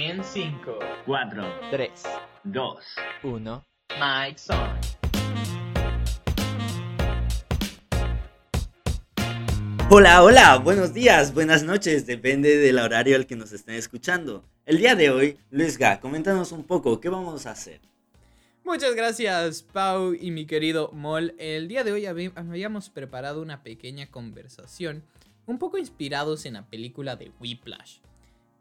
En 5, 4, 3, 2, 1. Mike Son. Hola, hola, buenos días, buenas noches, depende del horario al que nos estén escuchando. El día de hoy, Luis Ga, coméntanos un poco, ¿qué vamos a hacer? Muchas gracias, Pau y mi querido Mol. El día de hoy habíamos preparado una pequeña conversación, un poco inspirados en la película de Whiplash.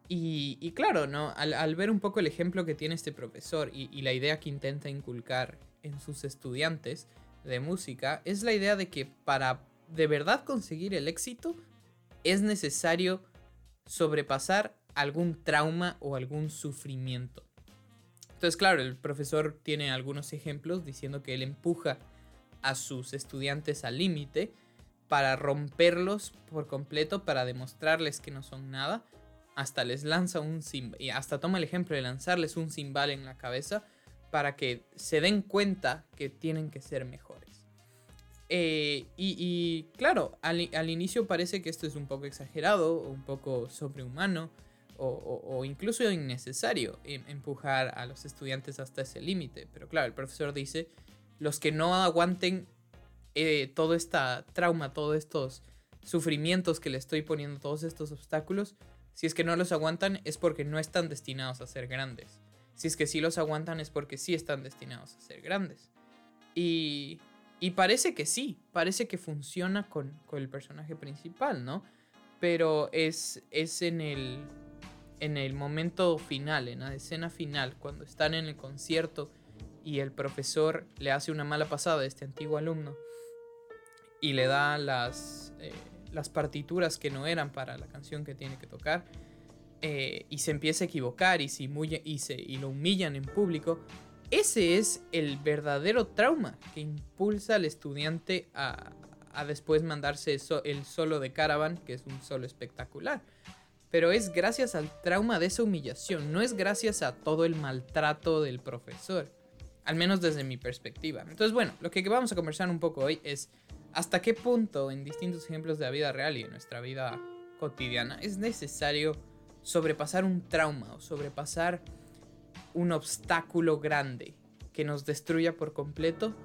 Y, claro, ¿no? Al, al ver un poco el ejemplo que tiene este profesor y, y la idea que intenta inculcar en sus estudiantes de música, es la idea de que para de verdad conseguir el éxito es necesario sobrepasar algún trauma o algún sufrimiento. Entonces, claro, el profesor tiene algunos ejemplos diciendo que él empuja a sus estudiantes al límite para romperlos por completo, para demostrarles que no son nada. Hasta les lanza un y hasta toma el ejemplo de lanzarles un cimbal en la cabeza para que se den cuenta que tienen que ser mejores. Eh, y, claro, al, al inicio parece que esto es un poco exagerado, un poco sobrehumano, o, incluso innecesario em, empujar a los estudiantes hasta ese límite. Pero claro, el profesor dice, los que no aguanten eh, todo este trauma, todos estos sufrimientos que le estoy poniendo, todos estos obstáculos, si es que no los aguantan es porque no están destinados a ser grandes. Si es que sí los aguantan es porque sí están destinados a ser grandes. Y, y parece que sí, parece que funciona con, con el personaje principal, ¿no? Pero es, es en el en el momento final, en la escena final, cuando están en el concierto y el profesor le hace una mala pasada a este antiguo alumno y le da las, eh, las partituras que no eran para la canción que tiene que tocar eh, y se empieza a equivocar y, se y, se, lo humillan en público, ese es el verdadero trauma que impulsa al estudiante a, a después mandarse eso, el solo de Caravan, que es un solo espectacular pero es gracias al trauma de esa humillación, no es gracias a todo el maltrato del profesor, al menos desde mi perspectiva. Entonces, bueno, lo que vamos a conversar un poco hoy es hasta qué punto en distintos ejemplos de la vida real y en nuestra vida cotidiana es necesario sobrepasar un trauma o sobrepasar un obstáculo grande que nos destruya por completo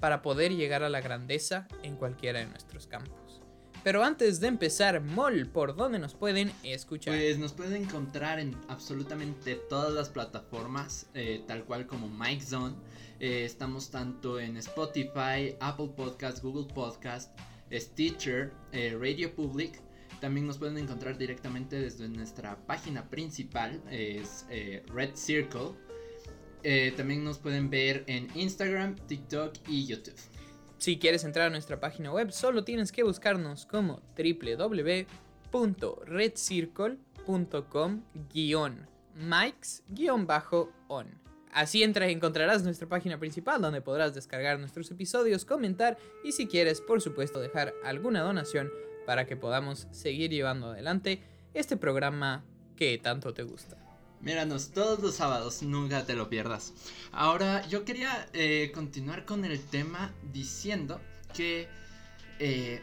para poder llegar a la grandeza en cualquiera de nuestros campos. Pero antes de empezar, Mol, ¿por dónde nos pueden escuchar? Pues nos pueden encontrar en absolutamente todas las plataformas, eh, tal cual como Mike Zone. Eh, estamos tanto en Spotify, Apple Podcast, Google Podcast, Stitcher, eh, Radio Public. También nos pueden encontrar directamente desde nuestra página principal, es Red Circle. también nos pueden ver en Instagram, TikTok y YouTube. Si quieres entrar a nuestra página web, solo tienes que buscarnos como www.redcircle.com mikes-on. Así entras y encontrarás nuestra página principal donde podrás descargar nuestros episodios, comentar y si quieres, por supuesto, dejar alguna donación para que podamos seguir llevando adelante este programa que tanto te gusta. Míranos todos los sábados, nunca te lo pierdas. Ahora, yo quería eh, continuar con el tema diciendo que eh,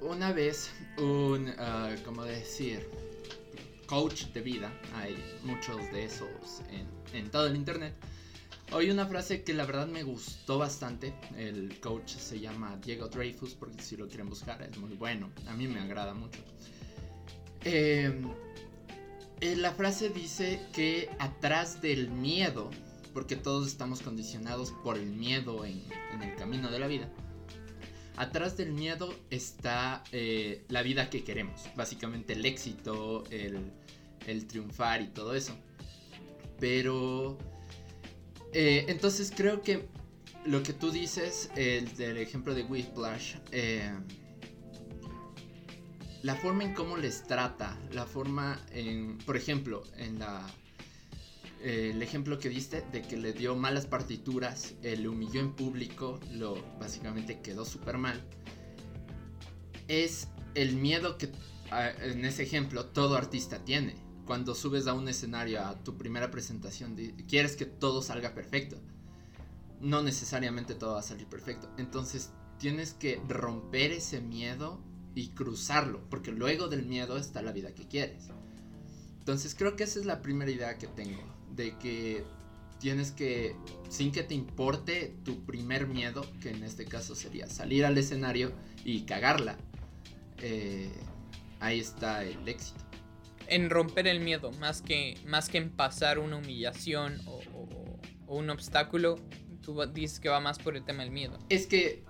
una vez un, uh, ¿cómo decir? Coach de vida, hay muchos de esos en, todo el internet. Oí una frase que la verdad me gustó bastante. El coach se llama Diego Dreyfus, porque si lo quieren buscar es muy bueno. A mí me agrada mucho. Eh, eh, la frase dice que atrás del miedo, porque todos estamos condicionados por el miedo en el camino de la vida, atrás del miedo está eh, la vida que queremos, básicamente el éxito, el, triunfar y todo eso. Pero, eh, entonces creo que lo que tú dices, el del ejemplo de Whiplash, eh, la forma en cómo les trata, la forma en, por ejemplo, en la eh, el ejemplo que diste de que le dio malas partituras, eh, le humilló en público, lo básicamente quedó súper mal. Es el miedo que uh, en ese ejemplo todo artista tiene. Cuando subes a un escenario a tu primera presentación, quieres que todo salga perfecto. No necesariamente todo va a salir perfecto. Entonces tienes que romper ese miedo y cruzarlo, porque luego del miedo está la vida que quieres. Entonces creo que esa es la primera idea que tengo, de que tienes que, sin que te importe tu primer miedo, que en este caso sería salir al escenario y cagarla, eh, ahí está el éxito. En romper el miedo, más que, más que en pasar una humillación o, o- o un obstáculo, tú dices que va más por el tema del miedo. Es que,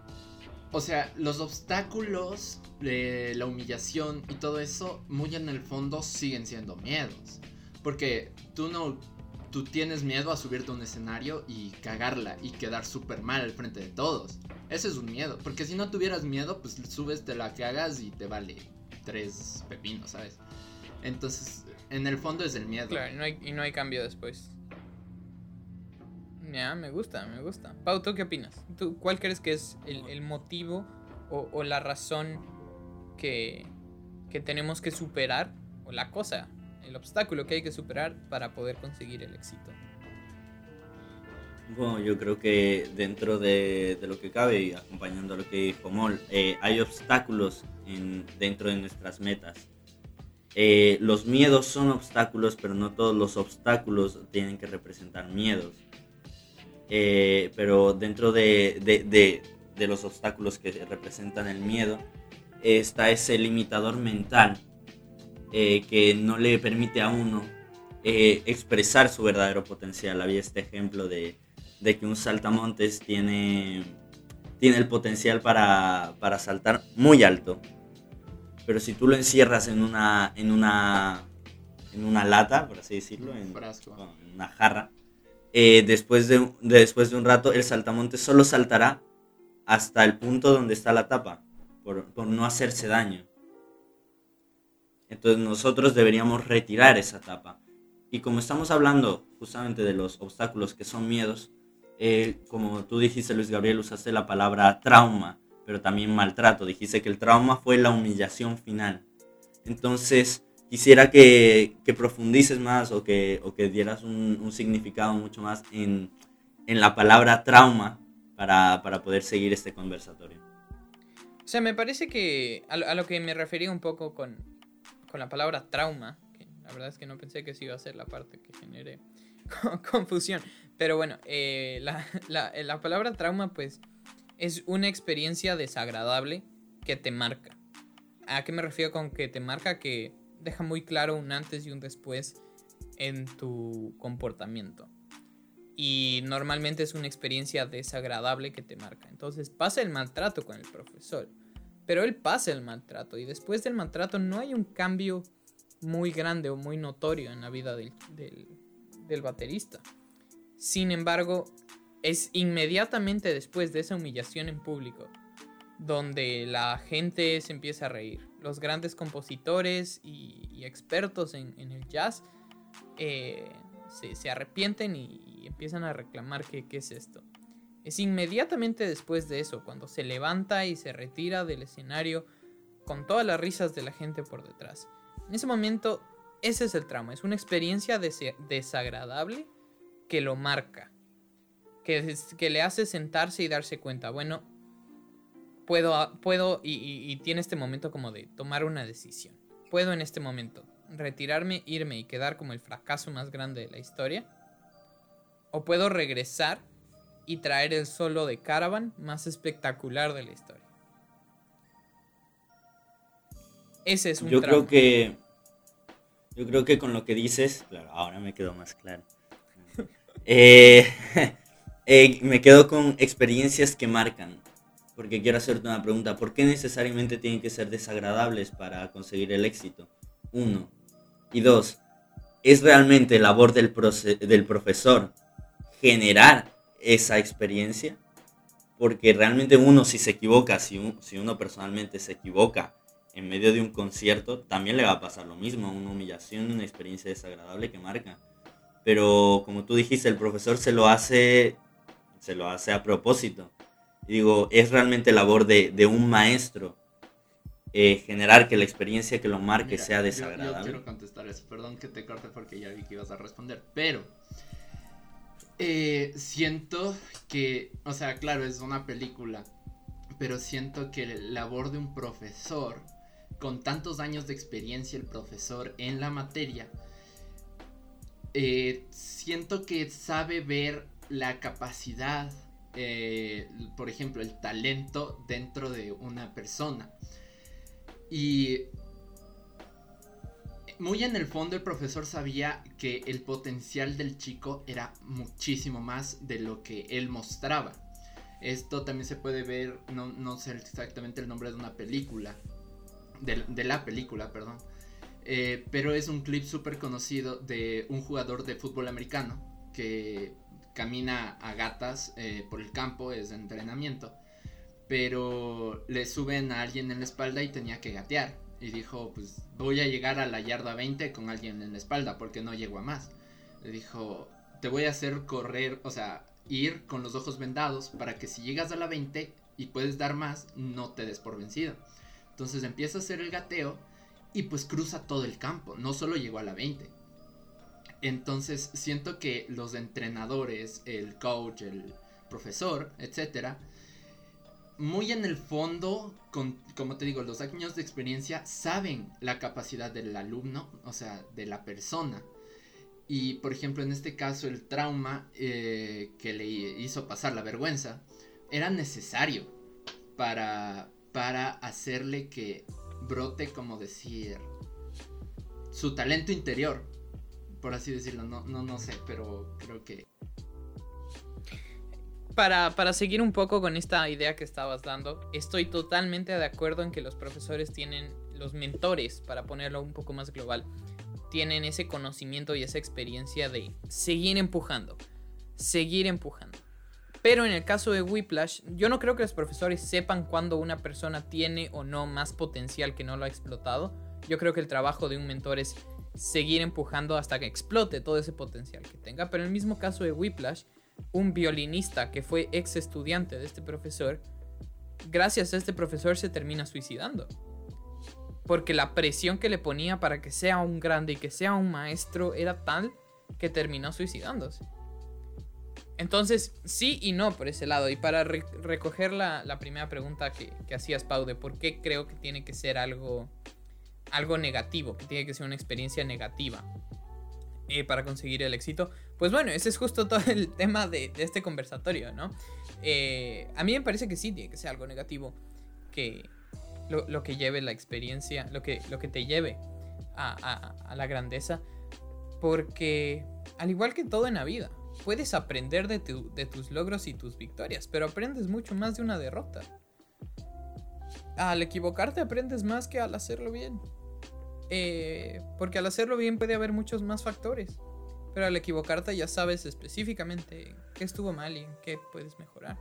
o sea, los obstáculos, eh, la humillación y todo eso, muy en el fondo siguen siendo miedos. Porque tú no, tú tienes miedo a subirte a un escenario y cagarla y quedar súper mal al frente de todos. Ese es un miedo. Porque si no tuvieras miedo, pues subes, te la cagas y te vale tres pepinos, ¿sabes? Entonces, en el fondo es el miedo. Claro, y no hay, cambio después. Ya, me gusta, me gusta. Pau, ¿tú qué opinas? ¿Tú, ¿Cuál crees que es el, el motivo o, o la razón que, que tenemos que superar? O la cosa, el obstáculo que hay que superar para poder conseguir el éxito. Bueno, yo creo que dentro de, de lo que cabe y acompañando a lo que dijo Mol, eh, hay obstáculos en, dentro de nuestras metas. Eh, los miedos son obstáculos, pero no todos los obstáculos tienen que representar miedos. Eh, pero dentro de, de- de- de los obstáculos que representan el miedo está ese limitador mental eh, que no le permite a uno eh, expresar su verdadero potencial. Había este ejemplo de, de que un saltamontes tiene, tiene el potencial para, para saltar muy alto. Pero si tú lo encierras en una, en una, en una lata, por así decirlo, en, en una jarra, eh, después, de, de- después de un rato el saltamontes solo saltará hasta el punto donde está la tapa, por, por no hacerse daño. Entonces nosotros deberíamos retirar esa tapa. Y como estamos hablando justamente de los obstáculos que son miedos, eh, como tú dijiste Luis Gabriel, usaste la palabra trauma, pero también maltrato. Dijiste que el trauma fue la humillación final. Entonces quisiera que, que profundices más o que, o que dieras un, un significado mucho más en, en la palabra trauma para, para poder seguir este conversatorio. O sea, me parece que a, lo- a lo que me refería un poco con, con la palabra trauma, la verdad es que no pensé que eso iba a ser la parte que genere co- confusión. Pero bueno, eh, la, la- la palabra trauma pues es una experiencia desagradable que te marca. ¿A qué me refiero con que te marca? Que deja muy claro un antes y un después en tu comportamiento. Y normalmente es una experiencia desagradable que te marca. Entonces pasa el maltrato con el profesor. Pero él pasa el maltrato. Y después del maltrato no hay un cambio muy grande o muy notorio en la vida del, del- baterista. Sin embargo, es inmediatamente después de esa humillación en público donde la gente se empieza a reír. Los grandes compositores y, expertos en, el jazz eh, se, arrepienten y, y empiezan a reclamar que qué es esto. Es inmediatamente después de eso, cuando se levanta y se retira del escenario con todas las risas de la gente por detrás. En ese momento, ese es el trauma. Es una experiencia desagradable que lo marca. Que, le hace sentarse y darse cuenta, bueno, puedo, puedo y tiene este momento como de tomar una decisión. Puedo en este momento retirarme, irme y quedar como el fracaso más grande de la historia. O puedo regresar y traer el solo de Caravan más espectacular de la historia. Ese es un Yo trauma. creo que. Yo creo que con lo que dices. Claro, ahora me quedó más claro. Eh, eh, me quedo con experiencias que marcan. Porque quiero hacerte una pregunta. ¿Por qué necesariamente tienen que ser desagradables para conseguir el éxito? Uno. Y dos. ¿Es realmente labor del, del profesor generar esa experiencia? Porque realmente uno si se equivoca, si, un- si uno personalmente se equivoca en medio de un concierto, también le va a pasar lo mismo, una humillación, una experiencia desagradable que marca. Pero como tú dijiste, el profesor se lo hace, se lo hace a propósito. Y digo, es realmente labor de, de un maestro eh, generar que la experiencia que lo marque Mira, sea yo- desagradable. Yo, quiero contestar eso, perdón que te corte porque ya vi que ibas a responder, pero eh, siento que, o sea, claro, es una película, pero siento que la labor de un profesor, con tantos años de experiencia el profesor en la materia, eh, siento que sabe ver la capacidad, eh, por ejemplo, el talento dentro de una persona. Y muy en el fondo el profesor sabía que el potencial del chico era muchísimo más de lo que él mostraba. Esto también se puede ver, no, no sé exactamente el nombre de una película, de, la película, perdón. Eh, pero es un clip súper conocido de un jugador de fútbol americano que camina a gatas eh, por el campo, es de entrenamiento. Pero le suben a alguien en la espalda y tenía que gatear. Y dijo, pues voy a llegar a la yarda 20 con alguien en la espalda porque no llego a más. Le dijo, te voy a hacer correr, o sea, ir con los ojos vendados para que si llegas a la 20 y puedes dar más, no te des por vencido. Entonces empieza a hacer el gateo y pues cruza todo el campo, no solo llegó a la 20. Entonces siento que los entrenadores, el coach, el profesor, etcétera, muy en el fondo, como te digo, los años de experiencia saben la capacidad del alumno, o sea, de la persona. Y por ejemplo, en este caso, el trauma eh, que le hizo pasar la vergüenza era necesario para, para hacerle que brote, como decir, su talento interior, por así decirlo. No, no, no sé, pero creo que para, para, seguir un poco con esta idea que estabas dando, estoy totalmente de acuerdo en que los profesores tienen, los mentores, para ponerlo un poco más global, tienen ese conocimiento y esa experiencia de seguir empujando, seguir empujando. Pero en el caso de Whiplash, yo no creo que los profesores sepan cuándo una persona tiene o no más potencial que no lo ha explotado. Yo creo que el trabajo de un mentor es seguir empujando hasta que explote todo ese potencial que tenga. Pero en el mismo caso de Whiplash, un violinista que fue ex estudiante de este profesor, gracias a este profesor se termina suicidando. Porque la presión que le ponía para que sea un grande y que sea un maestro era tal que terminó suicidándose. Entonces, sí y no por ese lado. Y para recoger la, primera pregunta que, que, hacías, Pau, por qué creo que tiene que ser algo, algo negativo, que tiene que ser una experiencia negativa. Eh, para conseguir el éxito. Pues bueno, ese es justo todo el tema de, este conversatorio, ¿no? Eh, a mí me parece que sí tiene que ser algo negativo, que lo, que lleve la experiencia, lo que, lo que te lleve a, la grandeza, porque al igual que todo en la vida, puedes aprender de, de tus logros y tus victorias, pero aprendes mucho más de una derrota. Al equivocarte aprendes más que al hacerlo bien. Eh, porque al hacerlo bien puede haber muchos más factores. Pero al equivocarte ya sabes específicamente qué estuvo mal y en qué puedes mejorar.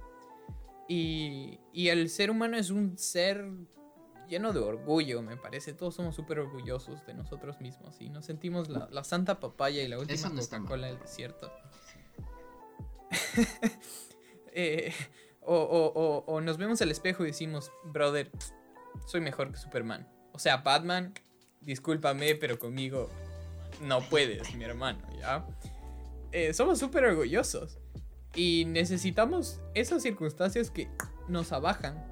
Y, y el ser humano es un ser lleno de orgullo, me parece. Todos somos súper orgullosos de nosotros mismos y nos sentimos la, la santa papaya y la última Coca-Cola del desierto. eh, o, o, o, nos vemos al espejo y decimos, brother, soy mejor que Superman. O sea, Batman discúlpame, pero conmigo no puedes, mi hermano, ¿ya? Eh, somos súper orgullosos y necesitamos esas circunstancias que nos abajan,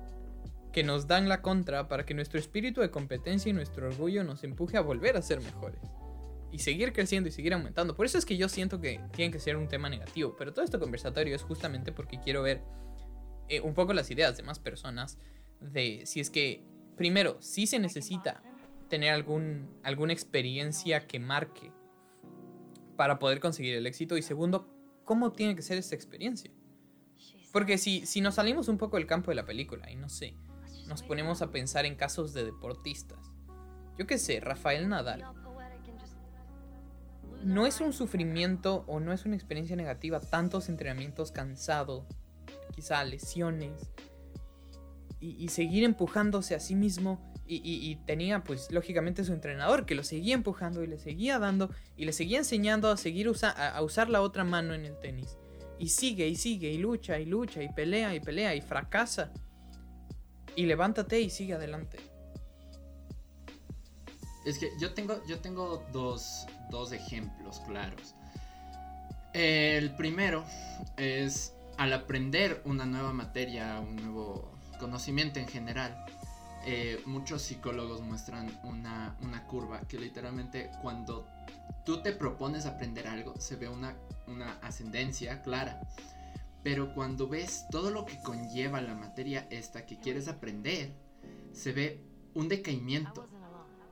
que nos dan la contra para que nuestro espíritu de competencia y nuestro orgullo nos empuje a volver a ser mejores. Y seguir creciendo y seguir aumentando. Por eso es que yo siento que tiene que ser un tema negativo. Pero todo este conversatorio es justamente porque quiero ver eh, un poco las ideas de más personas. De si es que, primero, si se necesita tener algún, alguna experiencia que marque para poder conseguir el éxito. Y segundo, ¿cómo tiene que ser esta experiencia? Porque si, si nos salimos un poco del campo de la película y no sé, nos ponemos a pensar en casos de deportistas. Yo qué sé, Rafael Nadal. No es un sufrimiento o no es una experiencia negativa tantos entrenamientos cansados, quizá lesiones, y seguir empujándose a sí mismo y, tenía pues lógicamente su entrenador que lo seguía empujando y le seguía dando y le seguía enseñando a seguir a, usar la otra mano en el tenis. Y sigue y sigue y lucha y lucha y pelea y pelea y fracasa. Y levántate y sigue adelante. Es que yo tengo, yo tengo dos, dos ejemplos claros. El primero es al aprender una nueva materia, un nuevo conocimiento en general eh, muchos psicólogos muestran una, curva que literalmente cuando tú te propones aprender algo, se ve una, una ascendencia clara. Pero cuando ves todo lo que conlleva la materia esta que quieres aprender, se ve un decaimiento.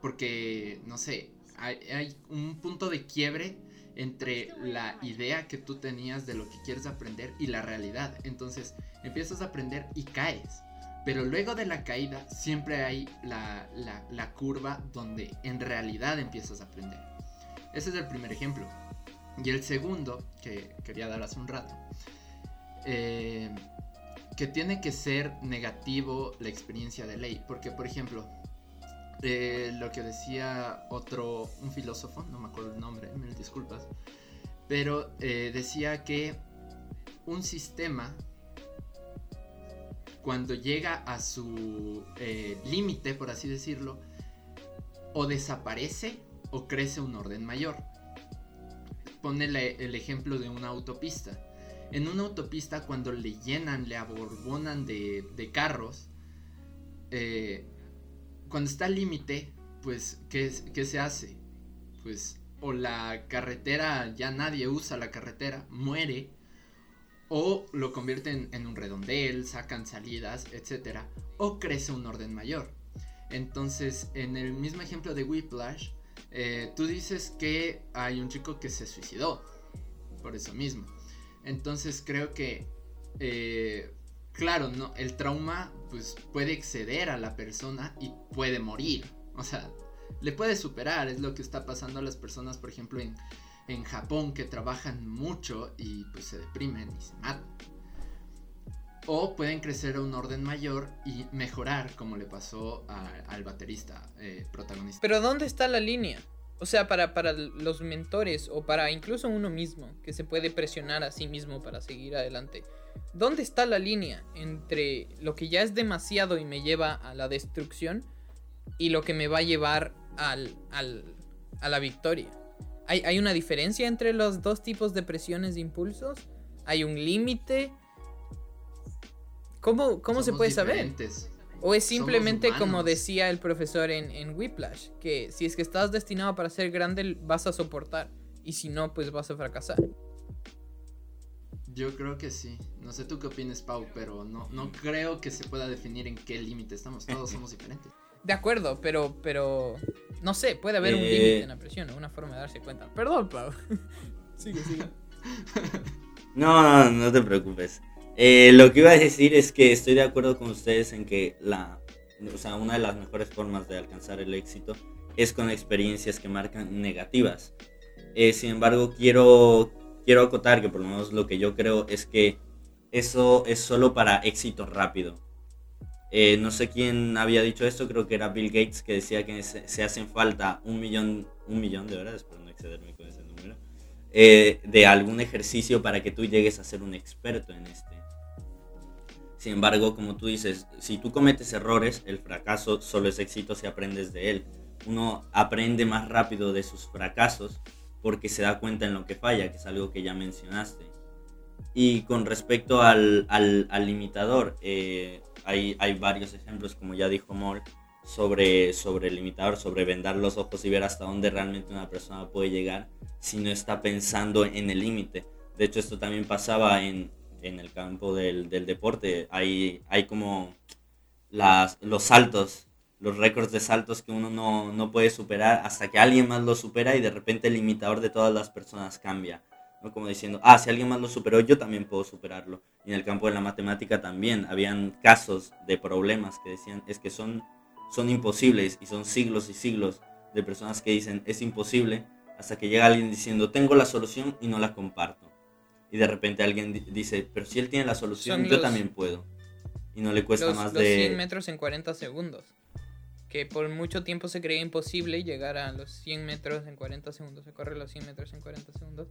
Porque, no sé, hay un punto de quiebre entre la idea que tú tenías de lo que quieres aprender y la realidad. Entonces empiezas a aprender y caes. Pero luego de la caída siempre hay la, la- curva donde en realidad empiezas a aprender. Ese es el primer ejemplo. Y el segundo, que quería dar hace un rato, eh, que tiene que ser negativo la experiencia de ley. Porque, por ejemplo, eh, lo que decía otro, un filósofo, no me acuerdo el nombre, mil disculpas, pero eh, decía que un sistema, cuando llega a su eh, límite, por así decirlo, o desaparece o crece un orden mayor. Pone el ejemplo de una autopista. En una autopista, cuando le llenan, le aborbonan de, carros, eh, cuando está al límite, pues, ¿qué, ¿qué se hace? Pues, o la carretera, ya nadie usa la carretera, muere, o lo convierten en un redondel, sacan salidas, etc. O crece un orden mayor. Entonces, en el mismo ejemplo de Whiplash, eh, tú dices que hay un chico que se suicidó, por eso mismo. Entonces creo que, eh, claro, no, el trauma pues puede exceder a la persona y puede morir. O sea, le puede superar, es lo que está pasando a las personas, por ejemplo, en, en Japón que trabajan mucho y pues se deprimen y se matan. O pueden crecer a un orden mayor y mejorar, como le pasó al baterista eh, protagonista. Pero ¿dónde está la línea? O sea, para, para los mentores o para incluso uno mismo, que se puede presionar a sí mismo para seguir adelante. ¿Dónde está la línea entre lo que ya es demasiado y me lleva a la destrucción y lo que me va a llevar al, al- a la victoria? ¿Hay, ¿Hay una diferencia entre los dos tipos de presiones de impulsos? ¿Hay un límite? ¿Cómo, cómo se puede saber? O es simplemente como decía el profesor en, en Whiplash, que si es que estás destinado para ser grande vas a soportar y si no pues vas a fracasar. Yo creo que sí. No sé tú qué opinas, Pau, pero no, no creo que se pueda definir en qué límite estamos. Todos somos diferentes. De acuerdo, pero pero no sé, puede haber un Eh. límite en la presión, o una forma de darse cuenta. Perdón, Pau. sigue, sigue. No, no, no te preocupes. Eh, lo que iba a decir es que estoy de acuerdo con ustedes en que la, o sea, una de las mejores formas de alcanzar el éxito es con experiencias que marcan negativas. Eh, sin embargo, quiero, quiero acotar que por lo menos lo que yo creo es que eso es solo para éxito rápido. Eh, no sé quién había dicho esto, creo que era Bill Gates que decía que se, hacen falta un millón, un millón de verdad, espero no excederme con ese número, eh, de algún ejercicio para que tú llegues a ser un experto en este. Sin embargo, como tú dices, si tú cometes errores, el fracaso solo es éxito si aprendes de él. Uno aprende más rápido de sus fracasos porque se da cuenta en lo que falla, que es algo que ya mencionaste. Y con respecto al, al, al limitador, eh, hay, varios ejemplos, como ya dijo Moll, sobre, sobre el limitador, sobre vendar los ojos y ver hasta dónde realmente una persona puede llegar si no está pensando en el límite. De hecho, esto también pasaba en, en el campo del, del deporte. Hay, hay como las, los saltos, los récords de saltos que uno no, no puede superar hasta que alguien más lo supera y de repente el limitador de todas las personas cambia. ¿no? Como diciendo, ah, si alguien más lo superó, yo también puedo superarlo. Y en el campo de la matemática también habían casos de problemas que decían, es que son, son imposibles y son siglos y siglos de personas que dicen, es imposible, hasta que llega alguien diciendo, tengo la solución y no la comparto. Y de repente alguien di- dice, pero si él tiene la solución, Son yo los- también puedo. Y no le cuesta Los, más los de... 100 metros en 40 segundos. Que por mucho tiempo se creía imposible llegar a los 100 metros en 40 segundos. Se corre los 100 metros en 40 segundos.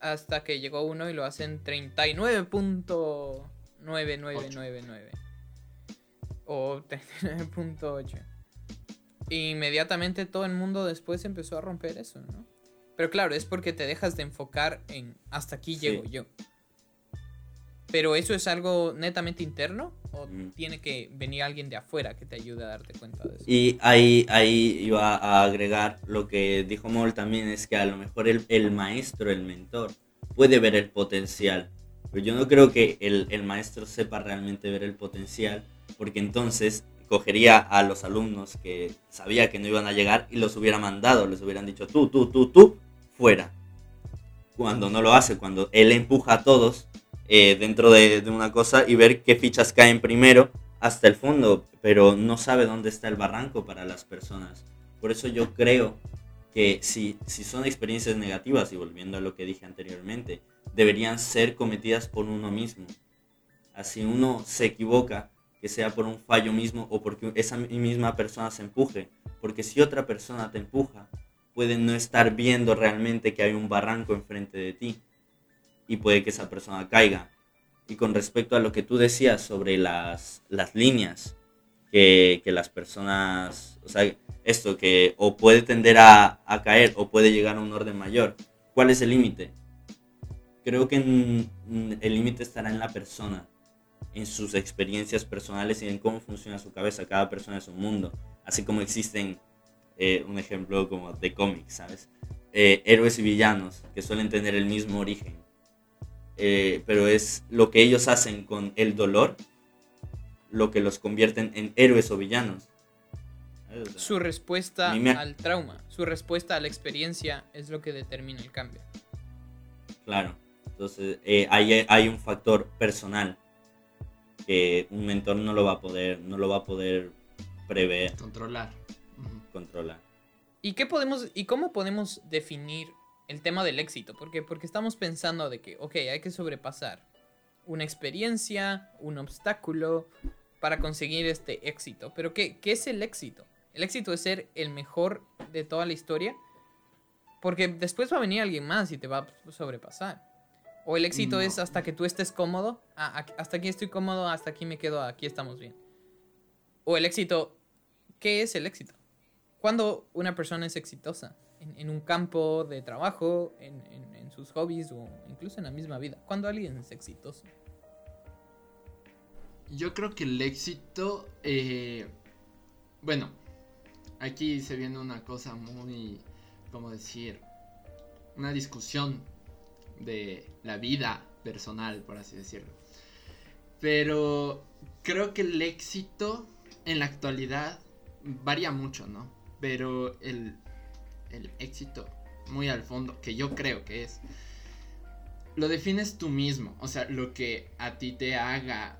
Hasta que llegó uno y lo hacen 39.9999. O 39.8. Inmediatamente todo el mundo después empezó a romper eso, ¿no? Pero claro, es porque te dejas de enfocar en hasta aquí Sí. llego yo. Pero eso es algo netamente interno o Mm. tiene que venir alguien de afuera que te ayude a darte cuenta de eso. Y ahí, ahí iba a agregar lo que dijo Moll también, es que a lo mejor el, el maestro, el mentor, puede ver el potencial. Pero yo no creo que el, el maestro sepa realmente ver el potencial, porque entonces cogería a los alumnos que sabía que no iban a llegar y los hubiera mandado, les hubieran dicho tú, tú, tú, tú, fuera. Cuando no lo hace, cuando él empuja a todos eh, dentro de, de una cosa y ver qué fichas caen primero hasta el fondo, pero no sabe dónde está el barranco para las personas. Por eso yo creo que si, si son experiencias negativas, y volviendo a lo que dije anteriormente, deberían ser cometidas por uno mismo. Así uno se equivoca, que sea por un fallo mismo o porque esa misma persona se empuje. Porque si otra persona te empuja, puede no estar viendo realmente que hay un barranco enfrente de ti y puede que esa persona caiga. Y con respecto a lo que tú decías sobre las, las líneas, que, que las personas, o sea, esto que o puede tender a, a caer o puede llegar a un orden mayor, ¿cuál es el límite? Creo que el límite estará en la persona, en sus experiencias personales y en cómo funciona su cabeza. Cada persona es un mundo, así como existen, eh, un ejemplo como de cómics, ¿sabes? Eh, héroes y villanos que suelen tener el mismo origen. Eh, pero es lo que ellos hacen con el dolor lo que los convierten en héroes o villanos. ¿Sabes? O sea, Su respuesta me- al trauma, su respuesta a la experiencia es lo que determina el cambio. Claro. Entonces, eh, hay, hay un factor personal que un mentor no lo va a poder, no lo va a poder prever, Controlar. Controlar. ¿Y qué podemos y cómo podemos definir el tema del éxito? Porque porque estamos pensando de que, ok, hay que sobrepasar una experiencia, un obstáculo para conseguir este éxito. Pero ¿qué, qué es el éxito? ¿El éxito es ser el mejor de toda la historia? Porque después va a venir alguien más y te va a sobrepasar. O el éxito No. es hasta que tú estés cómodo. Ah, hasta aquí estoy cómodo, hasta aquí me quedo, aquí estamos bien. O el éxito, ¿qué es el éxito? Cuando una persona es exitosa en, un campo de trabajo, en, en- sus hobbies o incluso en la misma vida. Cuando alguien es exitoso. Yo creo que el éxito, eh, bueno, aquí se viene una cosa muy, ¿cómo decir? Una discusión de la vida personal, por así decirlo. Pero creo que el éxito en la actualidad varía mucho, ¿no? Pero el, el éxito muy al fondo, que yo creo que es, lo defines tú mismo. O sea, lo que a ti te haga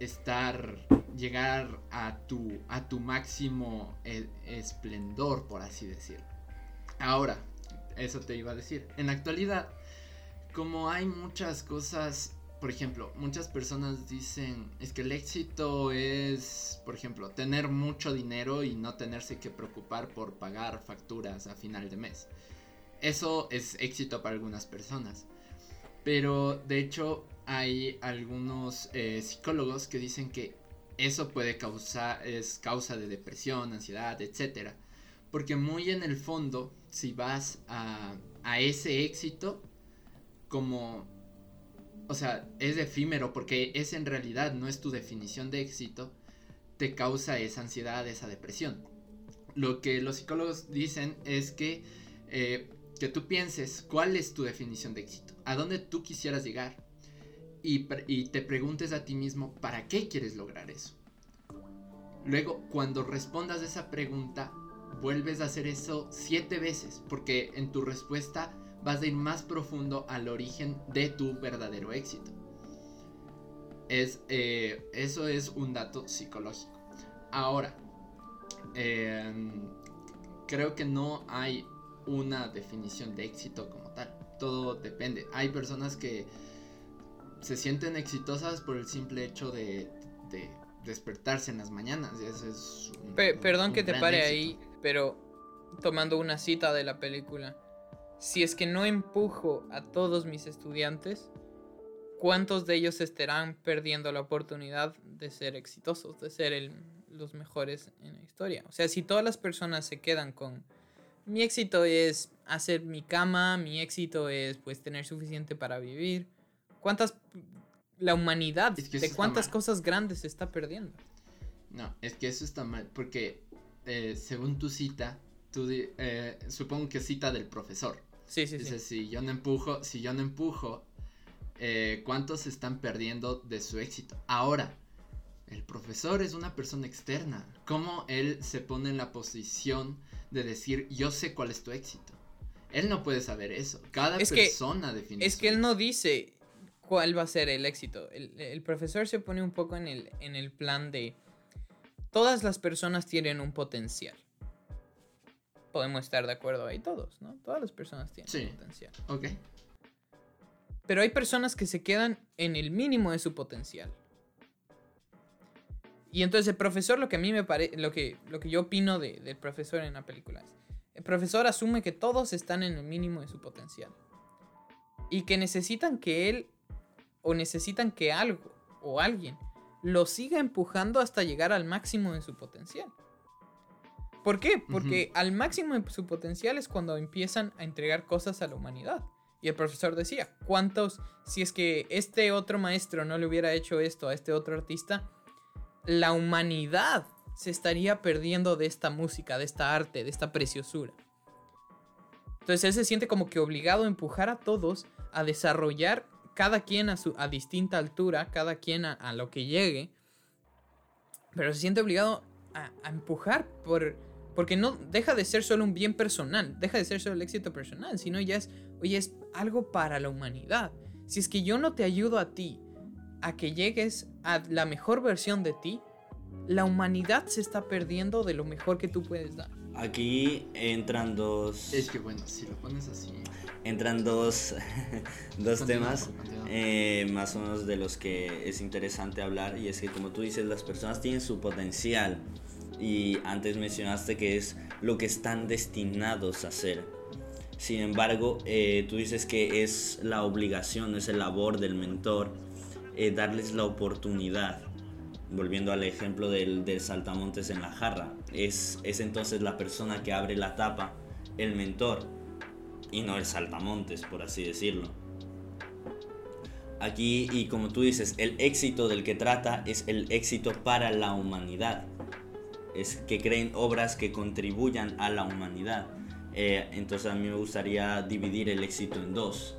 estar, llegar a tu, a tu máximo e- esplendor, por así decirlo. Ahora, eso te iba a decir. En la actualidad, como hay muchas cosas, por ejemplo, muchas personas dicen, es que el éxito es, por ejemplo, tener mucho dinero y no tenerse que preocupar por pagar facturas a final de mes. Eso es éxito para algunas personas. Pero de hecho hay algunos eh, psicólogos que dicen que eso puede causar, es causa de depresión, ansiedad, etc. Porque muy en el fondo, si vas a, a ese éxito, como, o sea, es efímero porque ese en realidad no es tu definición de éxito, te causa esa ansiedad, esa depresión. Lo que los psicólogos dicen es que, eh, que tú pienses cuál es tu definición de éxito, a dónde tú quisieras llegar y, y te preguntes a ti mismo para qué quieres lograr eso. Luego, cuando respondas esa pregunta, vuelves a hacer eso siete veces, porque en tu respuesta vas a ir más profundo al origen de tu verdadero éxito. Es, eh, eso es un dato psicológico. Ahora, em, creo que no hay una definición de éxito como tal. Todo depende. Hay personas que se sienten exitosas por el simple hecho de, de despertarse en las mañanas. y eso es un- Pe- un- perdón un que te pare éxito. ahí, pero tomando una cita de la película. Si es que no empujo a todos mis estudiantes, ¿cuántos de ellos estarán perdiendo la oportunidad de ser exitosos, de ser el- los mejores en la historia? O sea, si todas las personas se quedan con mi éxito es hacer mi cama, mi éxito es pues tener suficiente para vivir, ¿Cuántas... La humanidad, Es que eso de cuántas cosas grandes se está perdiendo. No, es que eso está mal, porque eh, según tu cita, eh, supongo que cita del profesor. Sí, sí, Dice, sí. si yo no empujo, si yo no empujo, eh, ¿cuántos se están perdiendo de su éxito? Ahora, el profesor es una persona externa. ¿Cómo él se pone en la posición de decir, yo sé cuál es tu éxito? Él no puede saber eso. Cada Es que- persona define Es que él no dice cuál va a ser el éxito. El, el profesor se pone un poco en el, en el plan de todas las personas tienen un potencial. Podemos estar de acuerdo ahí todos, ¿no? Todas las personas tienen Sí. potencial. Ok. Pero hay personas que se quedan en el mínimo de su potencial. Y entonces el profesor, lo que a mí me parece, lo que, lo que yo opino de- del profesor en la película es, el profesor asume que todos están en el mínimo de su potencial. Y que necesitan que él, o necesitan que algo, o alguien, lo siga empujando hasta llegar al máximo de su potencial. ¿Por qué? Porque al máximo de su potencial es cuando empiezan a entregar cosas a la humanidad. Y el profesor decía, ¿cuántos, si es que este otro maestro no le hubiera hecho esto a este otro artista, la humanidad se estaría perdiendo de esta música, de esta arte, de esta preciosura? Entonces él se siente como que obligado a empujar a todos a desarrollar cada quien a, su, a distinta altura, cada quien a, a lo que llegue, pero se siente obligado a, a empujar por, porque no deja de ser solo un bien personal, deja de ser solo el éxito personal, sino ya es, oye, es algo para la humanidad. Si es que yo no te ayudo a ti a que llegues a la mejor versión de ti, la humanidad se está perdiendo de lo mejor que tú puedes dar. Aquí entran dos. Es que bueno, si lo pones así. Entran dos, dos Continúa, temas continúa. eh, más o menos de los que es interesante hablar. Y es que, como tú dices, las personas tienen su potencial. Y antes mencionaste que es lo que están destinados a hacer. Sin embargo, eh, tú dices que es la obligación, es el labor del mentor eh, darles la oportunidad. Volviendo al ejemplo del, del saltamontes en la jarra, es, es entonces la persona que abre la tapa, el mentor, y no el saltamontes, por así decirlo. Aquí, y como tú dices, el éxito del que trata es el éxito para la humanidad. Es que creen obras que contribuyan a la humanidad. Eh, entonces a mí me gustaría dividir el éxito en dos.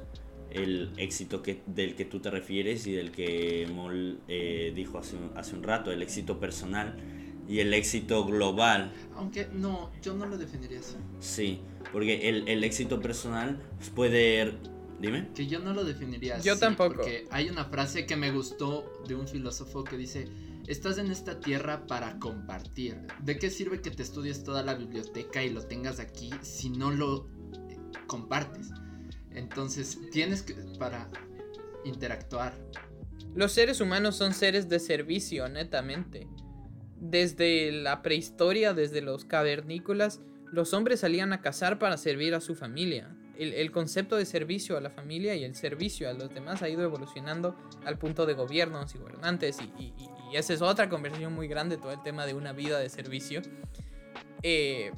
El éxito que, del que tú te refieres y del que Moll eh, dijo hace, un- hace un rato, el éxito personal y el éxito global. Aunque no, yo no lo definiría así. Sí, porque el, el éxito personal puede... Dime. Que yo no lo definiría así. Yo tampoco. Porque hay una frase que me gustó de un filósofo que dice: Estás en esta tierra para compartir. ¿De qué sirve que te estudies toda la biblioteca y lo tengas aquí si no lo eh, compartes? Entonces, tienes que. para interactuar. Los seres humanos son seres de servicio, netamente. Desde la prehistoria, desde los cavernícolas, los hombres salían a cazar para servir a su familia. El, el concepto de servicio a la familia y el servicio a los demás ha ido evolucionando al punto de gobiernos y gobernantes y, y- y- y esa es otra conversación muy grande, todo el tema de una vida de servicio. Eh,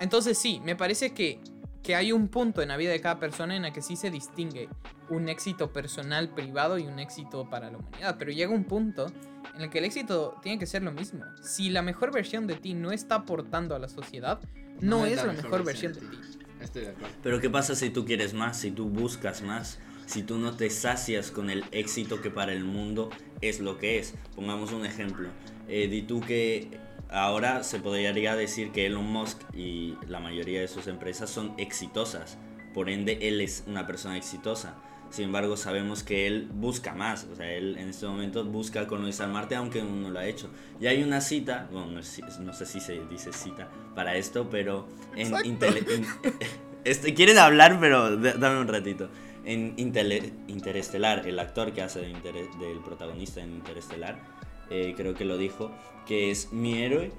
entonces sí, me parece que, que hay un punto en la vida de cada persona en la que sí se distingue un éxito personal privado y un éxito para la humanidad. Pero llega un punto en el que el éxito tiene que ser lo mismo. Si la mejor versión de ti no está aportando a la sociedad, no, es, la mejor, versión de ti. Pero ¿qué pasa si tú quieres más, si tú buscas más, si tú no te sacias con el éxito que para el mundo es lo que es? Pongamos un ejemplo. Eh, di tú que ahora se podría decir que Elon Musk y la mayoría de sus empresas son exitosas. Por ende, él es una persona exitosa. Sin embargo, sabemos que él busca más. O sea, él en este momento busca colonizar Marte, aunque aún no lo ha hecho. Y hay una cita, bueno, no, sé- no sé si se dice cita para esto, pero en este, quieren hablar, pero dame un ratito. En Intele- Interestelar, el actor que hace de del protagonista en Interestelar, eh, creo que lo dijo, que es mi héroe,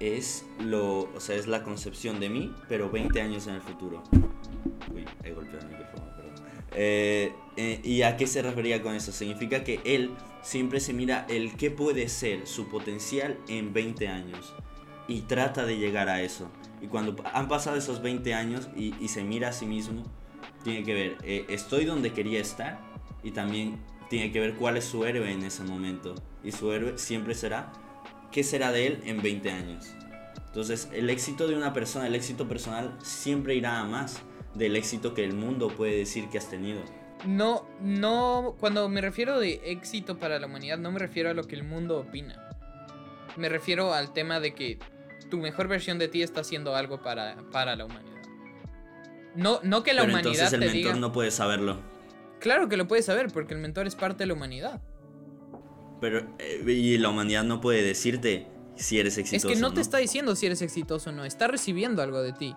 es lo, o sea, es la concepción de mí, pero 20 años en el futuro. Uy, he golpeado el micrófono, perdón. Eh, eh, ¿Y a qué se refería con eso? Significa que él siempre se mira el qué puede ser su potencial en 20 años y trata de llegar a eso. Y cuando han pasado esos 20 años y, y se mira a sí mismo, tiene que ver, eh, estoy donde quería estar y también tiene que ver cuál es su héroe en ese momento. Y su héroe siempre será, ¿qué será de él en 20 años? Entonces, el éxito de una persona, el éxito personal, siempre irá a más del éxito que el mundo puede decir que has tenido. No, no, cuando me refiero de éxito para la humanidad, no me refiero a lo que el mundo opina. Me refiero al tema de que tu mejor versión de ti está haciendo algo para, para la humanidad. No, no que la Pero humanidad entonces el te mentor diga. no puede saberlo. Claro que lo puedes saber, porque el mentor es parte de la humanidad. Pero, eh, y la humanidad no puede decirte si eres Es exitoso. que no te está diciendo si eres exitoso o no, está recibiendo algo de ti.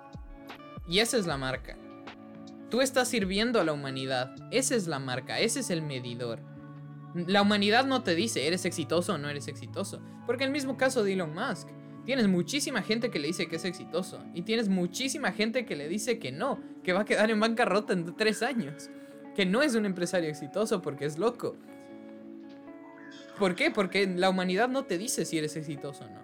Y esa es la marca. Tú estás sirviendo a la humanidad. Esa es la marca, ese es el medidor. La humanidad no te dice eres exitoso o no eres exitoso. Porque el mismo caso de Elon Musk. Tienes muchísima gente que le dice que es exitoso. Y tienes muchísima gente que le dice que no. Que va a quedar en bancarrota en tres años. Que no es un empresario exitoso porque es loco. ¿Por qué? Porque la humanidad no te dice si eres exitoso o no.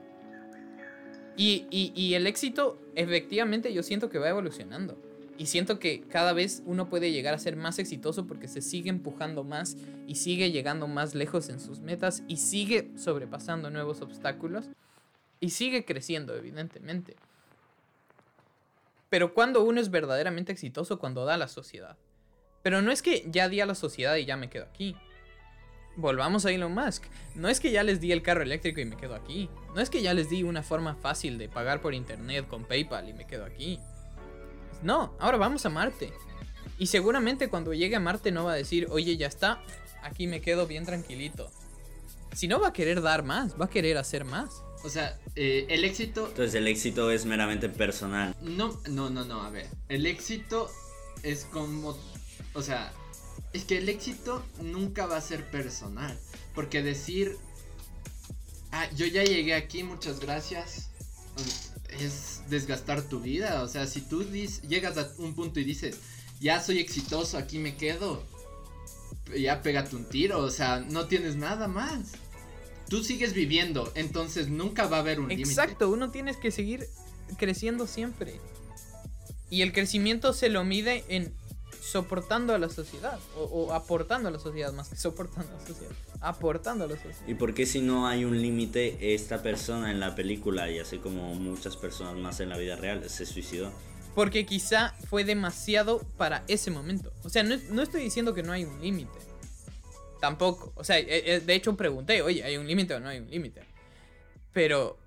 Y, y- y el éxito, efectivamente, yo siento que va evolucionando. Y siento que cada vez uno puede llegar a ser más exitoso porque se sigue empujando más y sigue llegando más lejos en sus metas y sigue sobrepasando nuevos obstáculos y sigue creciendo, evidentemente. Pero cuando uno es verdaderamente exitoso, cuando da a la sociedad. Pero no es que ya di a la sociedad y ya me quedo aquí. Volvamos a Elon Musk. No es que ya les di el carro eléctrico y me quedo aquí. No es que ya les di una forma fácil de pagar por internet con PayPal y me quedo aquí. No, ahora vamos a Marte. Y seguramente cuando llegue a Marte no va a decir, oye, ya está, aquí me quedo bien tranquilito. Si no va a querer dar más, va a querer hacer más. O sea, eh, el éxito Entonces el éxito es meramente personal. No, no, no, no, a ver. El éxito es como. O sea, es que el éxito nunca va a ser personal. Porque decir. Ah, yo ya llegué aquí, muchas gracias. Es desgastar tu vida. O sea, si tú llegas a un punto y dices, ya soy exitoso, aquí me quedo. Ya pégate un tiro. O sea, no tienes nada más. Tú sigues viviendo, entonces nunca va a haber un límite. Exacto, uno tiene que seguir creciendo siempre. Y el crecimiento se lo mide en soportando a la sociedad. O, o aportando a la sociedad, más que soportando a la sociedad. Aportando a la sociedad. ¿Y por qué si no hay un límite, esta persona en la película, y así como muchas personas más en la vida real, se suicidó? Porque quizá fue demasiado para ese momento. O sea, no, no estoy diciendo que no hay un límite. Tampoco. O sea, eh, eh, de hecho pregunté, oye, ¿hay un límite o no hay un límite? Pero...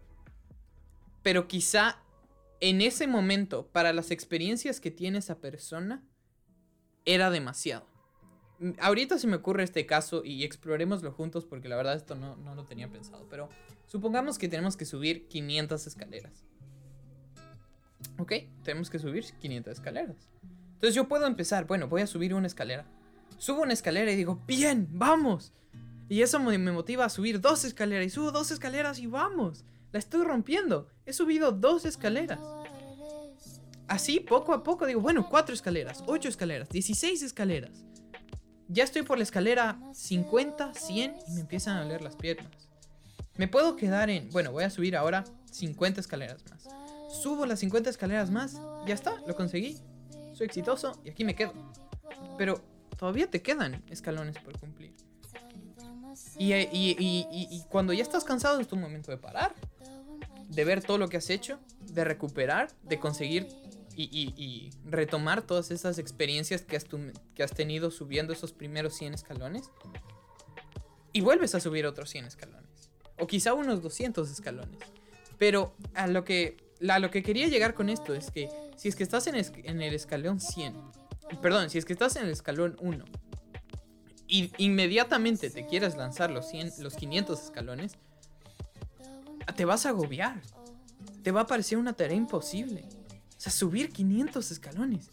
Pero quizá en ese momento, para las experiencias que tiene esa persona, era demasiado. Mm, Ahorita se me ocurre este caso y exploremoslo juntos porque la verdad esto no, no lo tenía pensado. Pero supongamos que tenemos que subir 500 escaleras. Ok, tenemos que subir 500 escaleras. Entonces yo puedo empezar, bueno, voy a subir una escalera. Subo una escalera y digo, bien, vamos. Y eso me, me motiva a subir dos escaleras. Y subo dos escaleras y vamos. La estoy rompiendo. He subido dos escaleras. Así, poco a poco, digo, bueno, cuatro escaleras, ocho escaleras, 16 escaleras. Ya estoy por la escalera 50, 100 y me empiezan a doler las piernas. Me puedo quedar en, bueno, voy a subir ahora 50 escaleras más. Subo las 50 escaleras más, ya está, lo conseguí. Soy exitoso y aquí me quedo. Pero todavía te quedan escalones por cumplir. Y, eh, y- y cuando ya estás cansado es tu momento de parar. De ver todo lo que has hecho, de recuperar, de conseguir y, y- y retomar todas esas experiencias que has, tenido subiendo esos primeros 100 escalones. Y vuelves a subir otros 100 escalones. O quizá unos 200 escalones. Pero a lo que, lo que quería llegar con esto es que si es que estás en, es- en el escalón 100, perdón, si es que estás en el escalón 1 y inmediatamente te quieres lanzar los, 100, los 500 escalones, te vas a agobiar. Te va a parecer una tarea imposible. O sea, subir 500 escalones.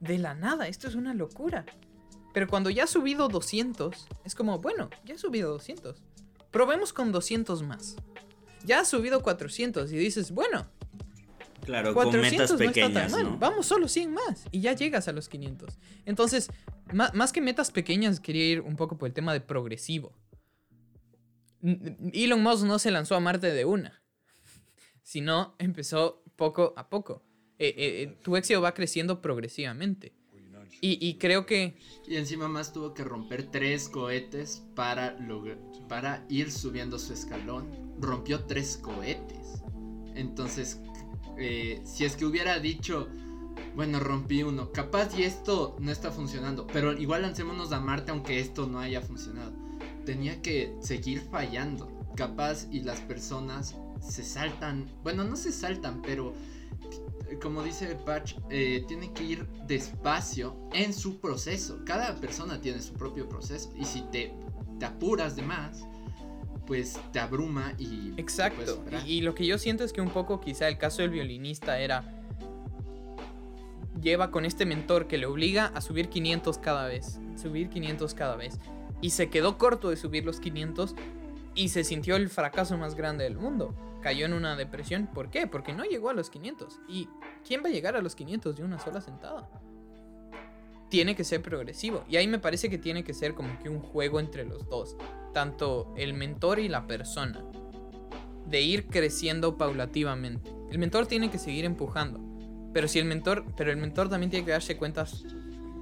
De la nada, esto es una locura. Pero cuando ya has subido 200, es como, bueno, ya he subido 200. Probemos con 200 más. Ya has subido 400 y dices, bueno, Claro, con 400 metas no está pequeñas, tan mal. ¿no? Vamos solo 100 más y ya llegas a los 500. Entonces, más que metas pequeñas, quería ir un poco por el tema de progresivo. Elon Musk no se lanzó a Marte de una, sino empezó poco a poco. Eh, eh, eh, tu éxito va creciendo progresivamente. Y, y creo que Y encima más tuvo que romper tres cohetes para, para ir subiendo su escalón. Rompió tres cohetes. Entonces, eh, si es que hubiera dicho, bueno, rompí uno, capaz y esto no está funcionando, pero igual lancémonos a Marte aunque esto no haya funcionado. Tenía que seguir fallando. Capaz y las personas se saltan, bueno, no se saltan, pero como dice Patch, eh, tienen que ir despacio en su proceso. Cada persona tiene su propio proceso. Y si te, te apuras de más, pues te abruma y... Exacto. Y, y lo que yo siento es que un poco quizá el caso del violinista era... Lleva con este mentor que le obliga a subir 500 cada vez. Subir 500 cada vez. Y se quedó corto de subir los 500 y se sintió el fracaso más grande del mundo. Cayó en una depresión. ¿Por qué? Porque no llegó a los 500. ¿Y quién va a llegar a los 500 de una sola sentada? Tiene que ser progresivo. Y ahí me parece que tiene que ser como que un juego entre los dos. Tanto el mentor y la persona. De ir creciendo paulativamente. El mentor tiene que seguir empujando. Pero si el mentor. Pero el mentor también tiene que darse cuenta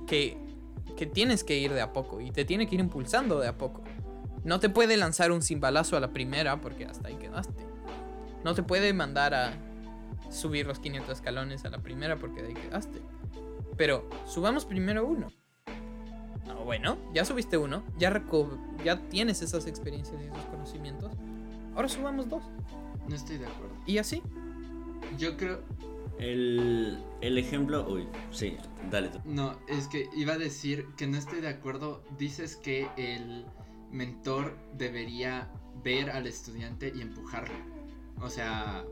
que. que tienes que ir de a poco. Y te tiene que ir impulsando de a poco. No te puede lanzar un cimbalazo a la primera porque hasta ahí quedaste. No te puede mandar a subir los 500 escalones a la primera porque de ahí quedaste. Pero subamos primero uno. Ah, bueno, ya subiste uno, ya, ya tienes esas experiencias y esos conocimientos. Ahora subamos dos. No estoy de acuerdo. Y así. Yo creo... El, el ejemplo. Uy, sí, dale tú. No, es que iba a decir que no estoy de acuerdo. Dices que el mentor debería ver al estudiante y empujarlo. O sea,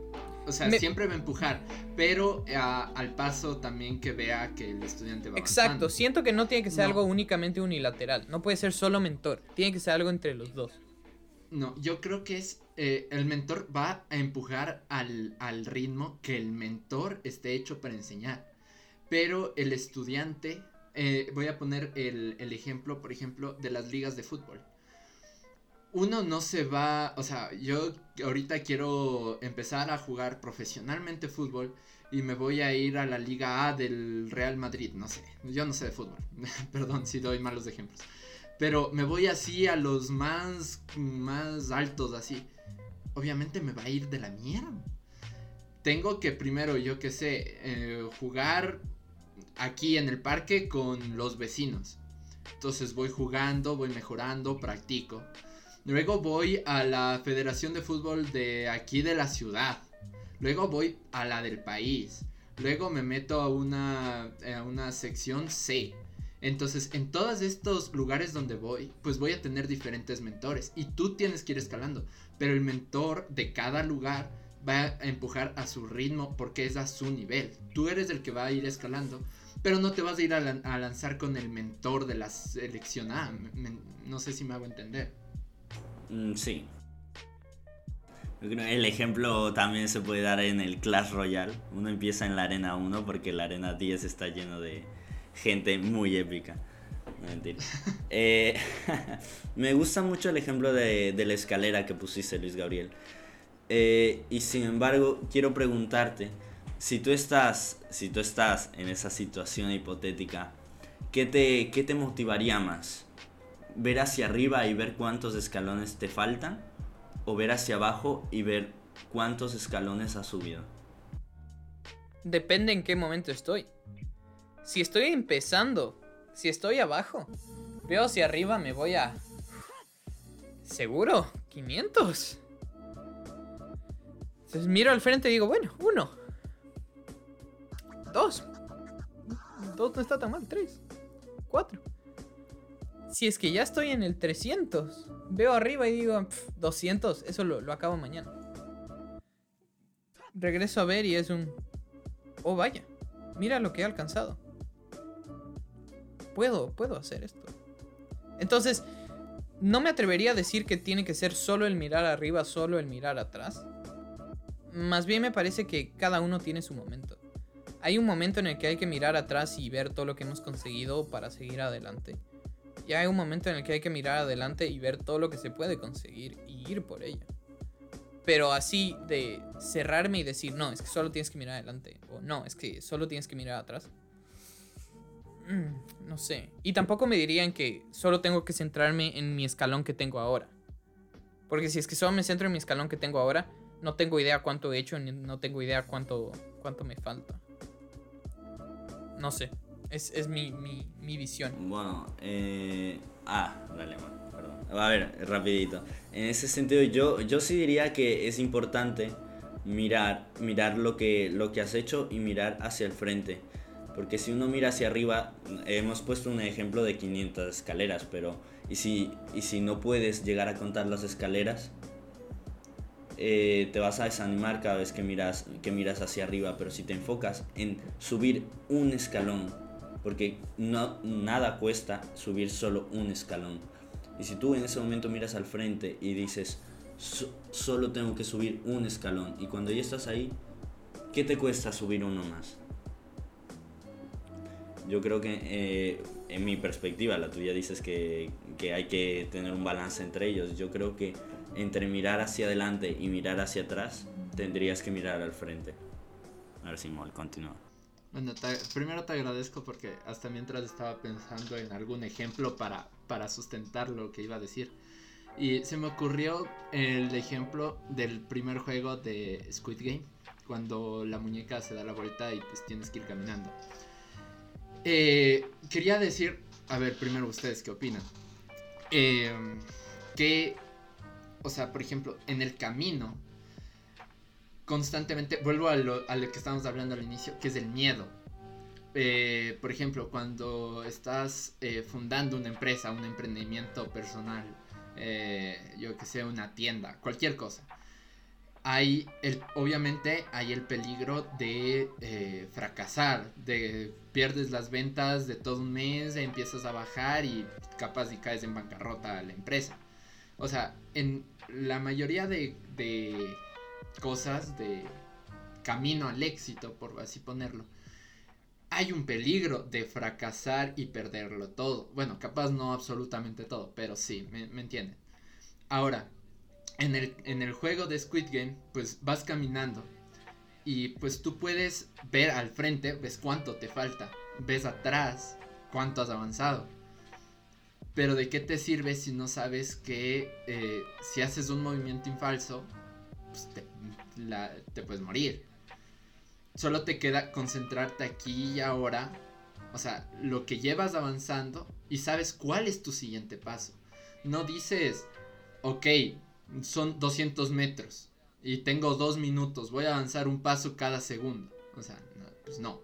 o sea, Me- siempre va a empujar, pero a- al paso también que vea que el estudiante va Exacto, avanzando. siento que no tiene que ser No. algo únicamente unilateral. No puede ser solo mentor. Tiene que ser algo entre los dos. No, yo creo que es eh, el mentor va a empujar al, al ritmo que el mentor esté hecho para enseñar. Pero el estudiante, eh, voy a poner el, el ejemplo, por ejemplo, de las ligas de fútbol. Uno no se va, o sea, yo ahorita quiero empezar a jugar profesionalmente fútbol y me voy a ir a la Liga A del Real Madrid, no sé, yo no sé de fútbol, perdón si doy malos ejemplos. Pero me voy así a los más, más altos, así. Obviamente me va a ir de la mierda. Tengo que primero, yo qué sé, eh, jugar aquí en el parque con los vecinos. Entonces voy jugando, voy mejorando, practico. Luego voy a la Federación de Fútbol de aquí de la ciudad. Luego voy a la del país. Luego me meto a una, a una sección C. Entonces, en todos estos lugares donde voy, pues voy a tener diferentes mentores. Y tú tienes que ir escalando. Pero el mentor de cada lugar va a empujar a su ritmo porque es a su nivel. Tú eres el que va a ir escalando. Pero no te vas a ir a, lan- a lanzar con el mentor de la selección A. No sé si me hago entender. Mm, sí. El ejemplo también se puede dar en el Clash Royale. Uno empieza en la arena 1 porque la arena 10 está lleno de gente muy épica. No, mentira. Eh, me gusta mucho el ejemplo de, de la escalera que pusiste, Luis Gabriel. Eh, y sin embargo, quiero preguntarte, si tú estás, si tú estás en esa situación hipotética, ¿qué te, qué te motivaría más? ¿Ver hacia arriba y ver cuántos escalones te faltan? ¿O ver hacia abajo y ver cuántos escalones has subido? Depende en qué momento estoy. Si estoy empezando, si estoy abajo, veo hacia arriba, me voy a... Seguro, 500. Entonces miro al frente y digo, bueno, uno. Dos. Dos no está tan mal, tres. Cuatro. Si es que ya estoy en el 300, veo arriba y digo, "Pf, 200, eso lo, lo acabo mañana. Regreso a ver y es un... Oh, vaya. Mira lo que he alcanzado. Puedo, puedo hacer esto. Entonces, no me atrevería a decir que tiene que ser solo el mirar arriba, solo el mirar atrás. Más bien me parece que cada uno tiene su momento. Hay un momento en el que hay que mirar atrás y ver todo lo que hemos conseguido para seguir adelante. Y hay un momento en el que hay que mirar adelante y ver todo lo que se puede conseguir y ir por ello. Pero así de cerrarme y decir, no, es que solo tienes que mirar adelante. O no, es que solo tienes que mirar atrás. mm, no sé. Y tampoco me dirían que solo tengo que centrarme en mi escalón que tengo ahora. Porque si es que solo me centro en mi escalón que tengo ahora, no tengo idea cuánto he hecho, ni no tengo idea cuánto, cuánto me falta. No sé. Es, es mi, mi, visión. Bueno, eh... Ah, dale, man, perdón. A ver, rapidito. En ese sentido, yo, yo sí diría que es importante mirar, mirar lo que, lo que has hecho y mirar hacia el frente. Porque si uno mira hacia arriba, hemos puesto un ejemplo de 500 escaleras, pero ¿y si, y si no puedes llegar a contar las escaleras? Eh, te vas a desanimar cada vez que miras, que miras hacia arriba, pero si te enfocas en subir un escalón, porque no, nada cuesta subir solo un escalón. Y si tú en ese momento miras al frente y dices, "So- solo tengo que subir un escalón, y cuando ya estás ahí, ¿qué te cuesta subir uno más? Yo creo que eh, en mi perspectiva, la tuya dices que, que hay que tener un balance entre ellos. Yo creo que entre mirar hacia adelante y mirar hacia atrás, tendrías que mirar al frente. A ver si Mol continúa. Bueno, te- primero te agradezco porque hasta mientras estaba pensando en algún ejemplo para, para sustentar lo que iba a decir. Y se me ocurrió el ejemplo del primer juego de Squid Game, cuando la muñeca se da la vuelta y pues tienes que ir caminando. Eh, quería decir, a ver, primero ustedes, ¿qué opinan? Eh, que, o sea, por ejemplo, en el camino, constantemente, vuelvo a lo, que estábamos hablando al inicio, que es el miedo. Eh, por ejemplo, cuando estás eh, fundando una empresa, un emprendimiento personal, eh, yo que sé, una tienda, cualquier cosa. Hay el, obviamente hay el peligro de fracasar, de pierdes las ventas de todo un mes, empiezas a bajar y capaz y caes en bancarrota la empresa. O sea, en la mayoría de cosas de camino al éxito, por así ponerlo, hay un peligro de fracasar y perderlo todo. Bueno, capaz no absolutamente todo, pero sí, me, me entienden. Ahora, en el, en el juego de Squid Game, pues vas caminando y pues tú puedes ver al frente, ves cuánto te falta, ves atrás cuánto has avanzado. Pero de qué te sirve si no sabes que eh, si haces un movimiento infalso, pues te, la- te puedes morir. Solo te queda concentrarte aquí y ahora. O sea, lo que llevas avanzando y sabes cuál es tu siguiente paso. No dices, ok, son 200 metros y tengo dos minutos, voy a avanzar un paso cada segundo. O sea, no, pues no.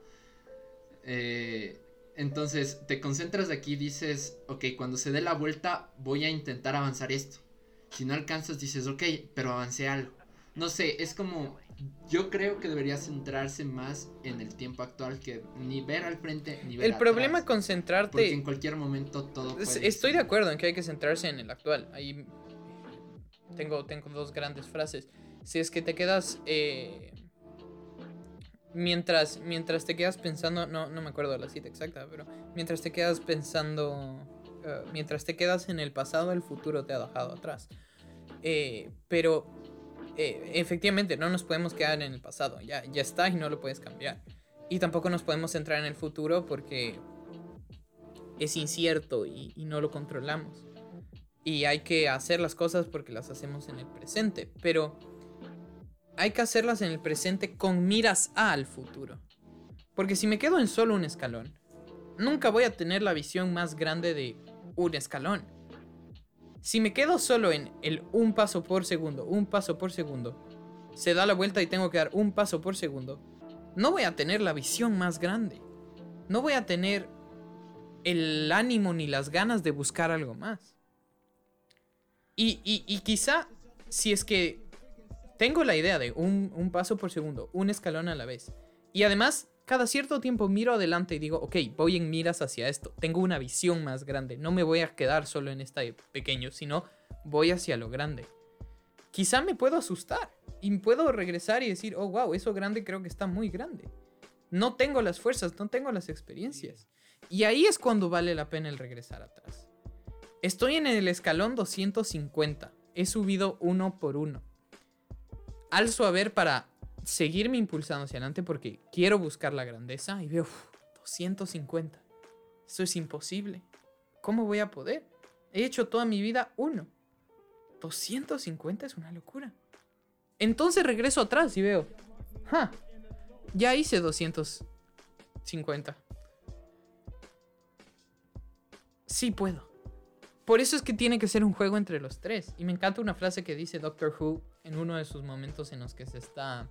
Eh, entonces te concentras aquí dices, ok, cuando se dé la vuelta voy a intentar avanzar esto. Si no alcanzas dices, ok, pero avancé algo. No sé, es como, yo creo que debería centrarse más en el tiempo actual que ni ver al frente ni ver El problema atrás. con centrarte... Porque en cualquier momento todo Es- puede Estoy de acuerdo en que hay que centrarse en el actual. Ahí tengo, tengo dos grandes frases. Si es que te quedas... eh, mientras, mientras te quedas pensando... No, no me acuerdo la cita exacta, pero... Mientras te quedas pensando... eh, mientras te quedas en el pasado, el futuro te ha dejado atrás. Eh, pero... eh, efectivamente, no nos podemos quedar en el pasado. Ya, ya está y no lo puedes cambiar. Y tampoco nos podemos centrar en el futuro porque es incierto y, y no lo controlamos. Y hay que hacer las cosas porque las hacemos en el presente. Pero hay que hacerlas en el presente con miras al futuro. Porque si me quedo en solo un escalón, nunca voy a tener la visión más grande de un escalón. Si me quedo solo en el un paso por segundo, un paso por segundo, se da la vuelta y tengo que dar un paso por segundo, no voy a tener la visión más grande. No voy a tener el ánimo ni las ganas de buscar algo más. Y, y- y quizá, si es que tengo la idea de un, un paso por segundo, un escalón a la vez, y además cada cierto tiempo miro adelante y digo, ok, voy en miras hacia esto, tengo una visión más grande, no me voy a quedar solo en esta pequeño, sino voy hacia lo grande. Quizá me puedo asustar y puedo regresar y decir, oh, wow, eso grande creo que está muy grande. No tengo las fuerzas, no tengo las experiencias. Y ahí es cuando vale la pena el regresar atrás. Estoy en el escalón 250. He subido uno por uno. Alzo a ver para seguirme impulsando hacia adelante porque quiero buscar la grandeza y veo uf, 250. Eso es imposible. ¿Cómo voy a poder? He hecho toda mi vida uno. 250 es una locura. Entonces regreso atrás y veo, ja, ya hice 250. Sí puedo. Por eso es que tiene que ser un juego entre los tres. Y me encanta una frase que dice Doctor Who en uno de sus momentos en los que se está,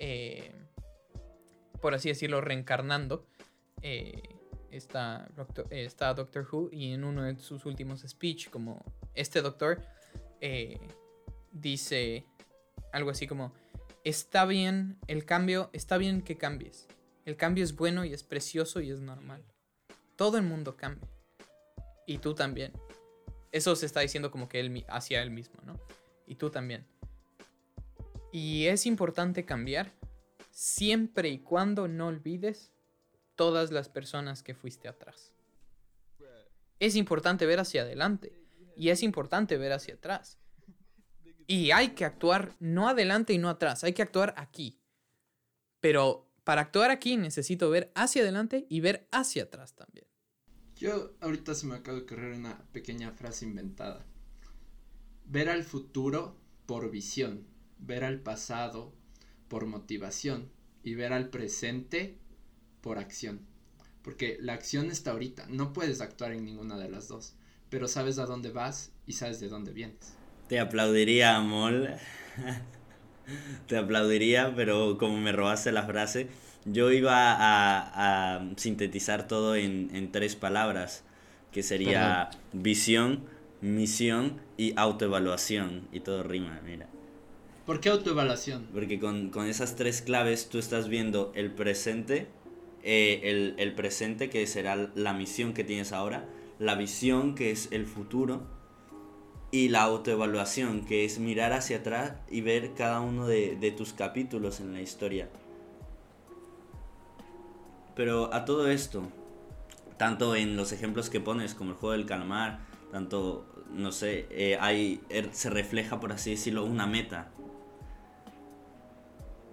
eh, por así decirlo, reencarnando. Está, Doctor, eh, está Doctor Who y en uno de sus últimos speech, como este doctor, eh, dice algo así como, está bien el cambio, está bien que cambies. El cambio es bueno y es precioso y es normal. Todo el mundo cambia. Y tú también. Eso se está diciendo como que él hacia él mismo, ¿no? Y tú también. Y es importante cambiar siempre y cuando no olvides todas las personas que fuiste atrás. Es importante ver hacia adelante y es importante ver hacia atrás. Y hay que actuar no adelante y no atrás, hay que actuar aquí. Pero para actuar aquí necesito ver hacia adelante y ver hacia atrás también. Yo ahorita se me acaba de ocurrir una pequeña frase inventada. Ver al futuro por visión, ver al pasado por motivación y ver al presente por acción. Porque la acción está ahorita, no puedes actuar en ninguna de las dos, pero sabes a dónde vas y sabes de dónde vienes. Te aplaudiría, Amol. Te aplaudiría, pero como me robaste la frase, yo iba a, a sintetizar todo en, en tres palabras, que sería visión, misión y autoevaluación. Y todo rima, mira. ¿Por qué autoevaluación? Porque con, con esas tres claves tú estás viendo el presente, eh, el, el presente que será la misión que tienes ahora, la visión que es el futuro y la autoevaluación que es mirar hacia atrás y ver cada uno de, de tus capítulos en la historia. Pero a todo esto, tanto en los ejemplos que pones como el juego del calamar, tanto, no sé, eh, er- se refleja, por así decirlo, una meta.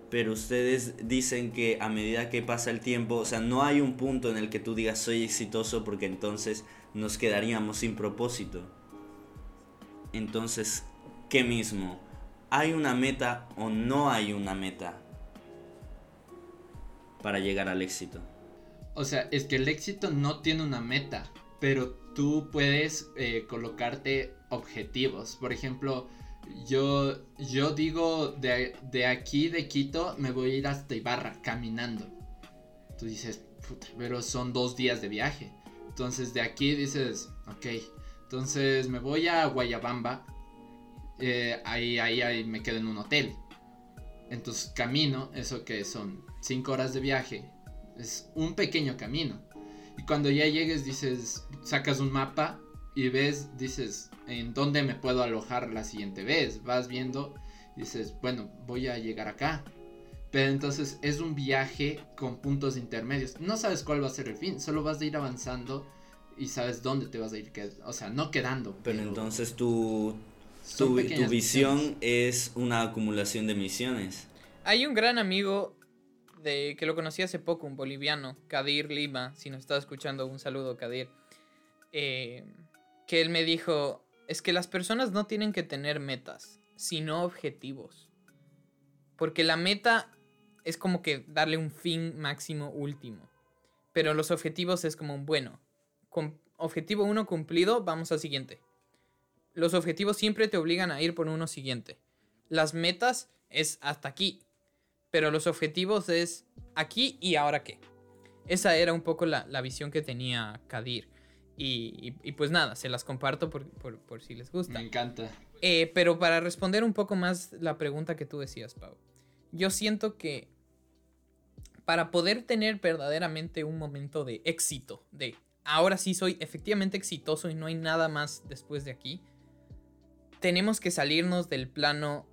Pero ustedes dicen que a medida que pasa el tiempo, o sea, no hay un punto en el que tú digas soy exitoso porque entonces nos quedaríamos sin propósito. Entonces, ¿qué mismo? ¿Hay una meta o no hay una meta para llegar al éxito? O sea, es que el éxito no tiene una meta, pero tú puedes eh, colocarte objetivos. Por ejemplo, yo, yo digo de, de aquí de Quito me voy a ir hasta Ibarra caminando. Tú dices, "Puta, pero son dos días de viaje. Entonces de aquí dices, ok, entonces me voy a Guayabamba. eh, ahí, ahí, ahí me quedo en un hotel. Entonces camino, eso que son cinco horas de viaje, es un pequeño camino. Y cuando ya llegues dices, sacas un mapa y ves, dices, ¿en dónde me puedo alojar la siguiente vez? Vas viendo, dices, bueno, voy a llegar acá. Pero entonces es un viaje con puntos intermedios. No sabes cuál va a ser el fin, solo vas a ir avanzando y sabes dónde te vas a ir, o sea, no quedando. Pero entonces tu, tu, tu visión misiones. es una acumulación de misiones. Hay un gran amigo de que lo conocí hace poco, un boliviano, Kadir Lima, si nos está escuchando, un saludo, Kadir. eh, que él me dijo, es que las personas no tienen que tener metas, sino objetivos. Porque la meta es como que darle un fin máximo último. Pero los objetivos es como bueno. Con objetivo 1 cumplido, vamos al siguiente. Los objetivos siempre te obligan a ir por uno siguiente. Las metas es hasta aquí. Pero los objetivos es aquí y ahora qué. Esa era un poco la, la visión que tenía Kadir. Y, y- y pues nada, se las comparto por, por- por si les gusta. Me encanta. Eh, pero para responder un poco más la pregunta que tú decías, Pau. Yo siento que para poder tener verdaderamente un momento de éxito, de ahora sí soy efectivamente exitoso y no hay nada más después de aquí, tenemos que salirnos del plano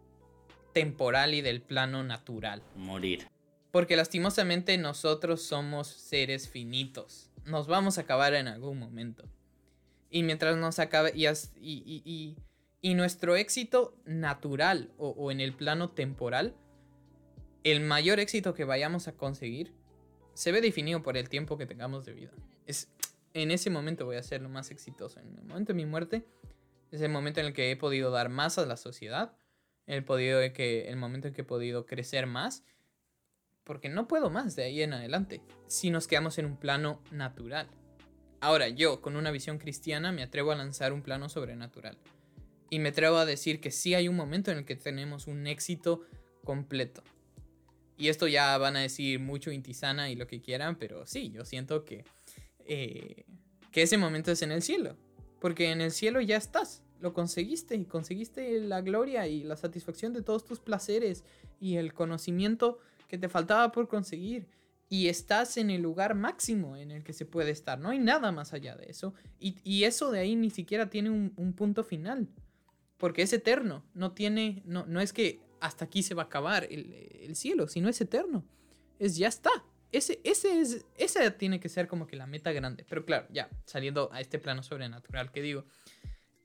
temporal y del plano natural. Morir. Porque lastimosamente nosotros somos seres finitos. Nos vamos a acabar en algún momento. Y mientras nos acabe. Y, y, nuestro éxito natural o, en el plano temporal, el mayor éxito que vayamos a conseguir, se ve definido por el tiempo que tengamos de vida. Es, en ese momento voy a ser lo más exitoso. En el momento de mi muerte es el momento en el que he podido dar más a la sociedad, el, podido que, el momento en que he podido crecer más, porque no puedo más de ahí en adelante, si nos quedamos en un plano natural. Ahora, yo, con una visión cristiana, me atrevo a lanzar un plano sobrenatural. Y me atrevo a decir que sí hay un momento en el que tenemos un éxito completo. Y esto ya van a decir mucho intisana y lo que quieran, pero sí, yo siento que, eh, que ese momento es en el cielo. Porque en el cielo ya estás, lo conseguiste, y conseguiste la gloria y la satisfacción de todos tus placeres y el conocimiento que te faltaba por conseguir. Y estás en el lugar máximo en el que se puede estar. No hay nada más allá de eso. Y, y eso de ahí ni siquiera tiene un, un, punto final. Porque es eterno. No tiene. No, no es que hasta aquí se va a acabar el, el cielo, sino es eterno. Es ya está. Ese, ese es, esa tiene que ser como que la meta grande. Pero claro, ya, saliendo a este plano sobrenatural que digo,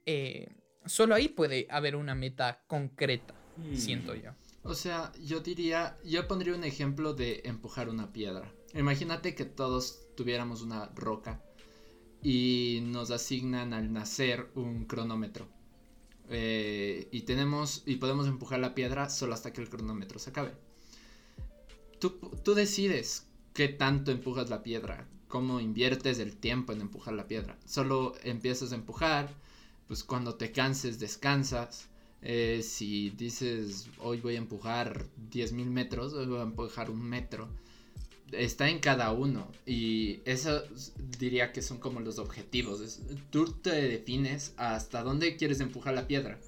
eh, solo ahí puede haber una meta concreta, Hmm. siento yo. O sea, yo diría, yo pondría un ejemplo de empujar una piedra. Imagínate que todos tuviéramos una roca y nos asignan al nacer un cronómetro. Eh, y tenemos y podemos empujar la piedra solo hasta que el cronómetro se acabe. Tú, tú decides qué tanto empujas la piedra, cómo inviertes el tiempo en empujar la piedra. Solo empiezas a empujar, pues cuando te canses descansas. Eh, si dices hoy voy a empujar 10.000 metros, hoy voy a empujar un metro, está en cada uno. Y eso diría que son como los objetivos. Tú te defines hasta dónde quieres empujar la piedra.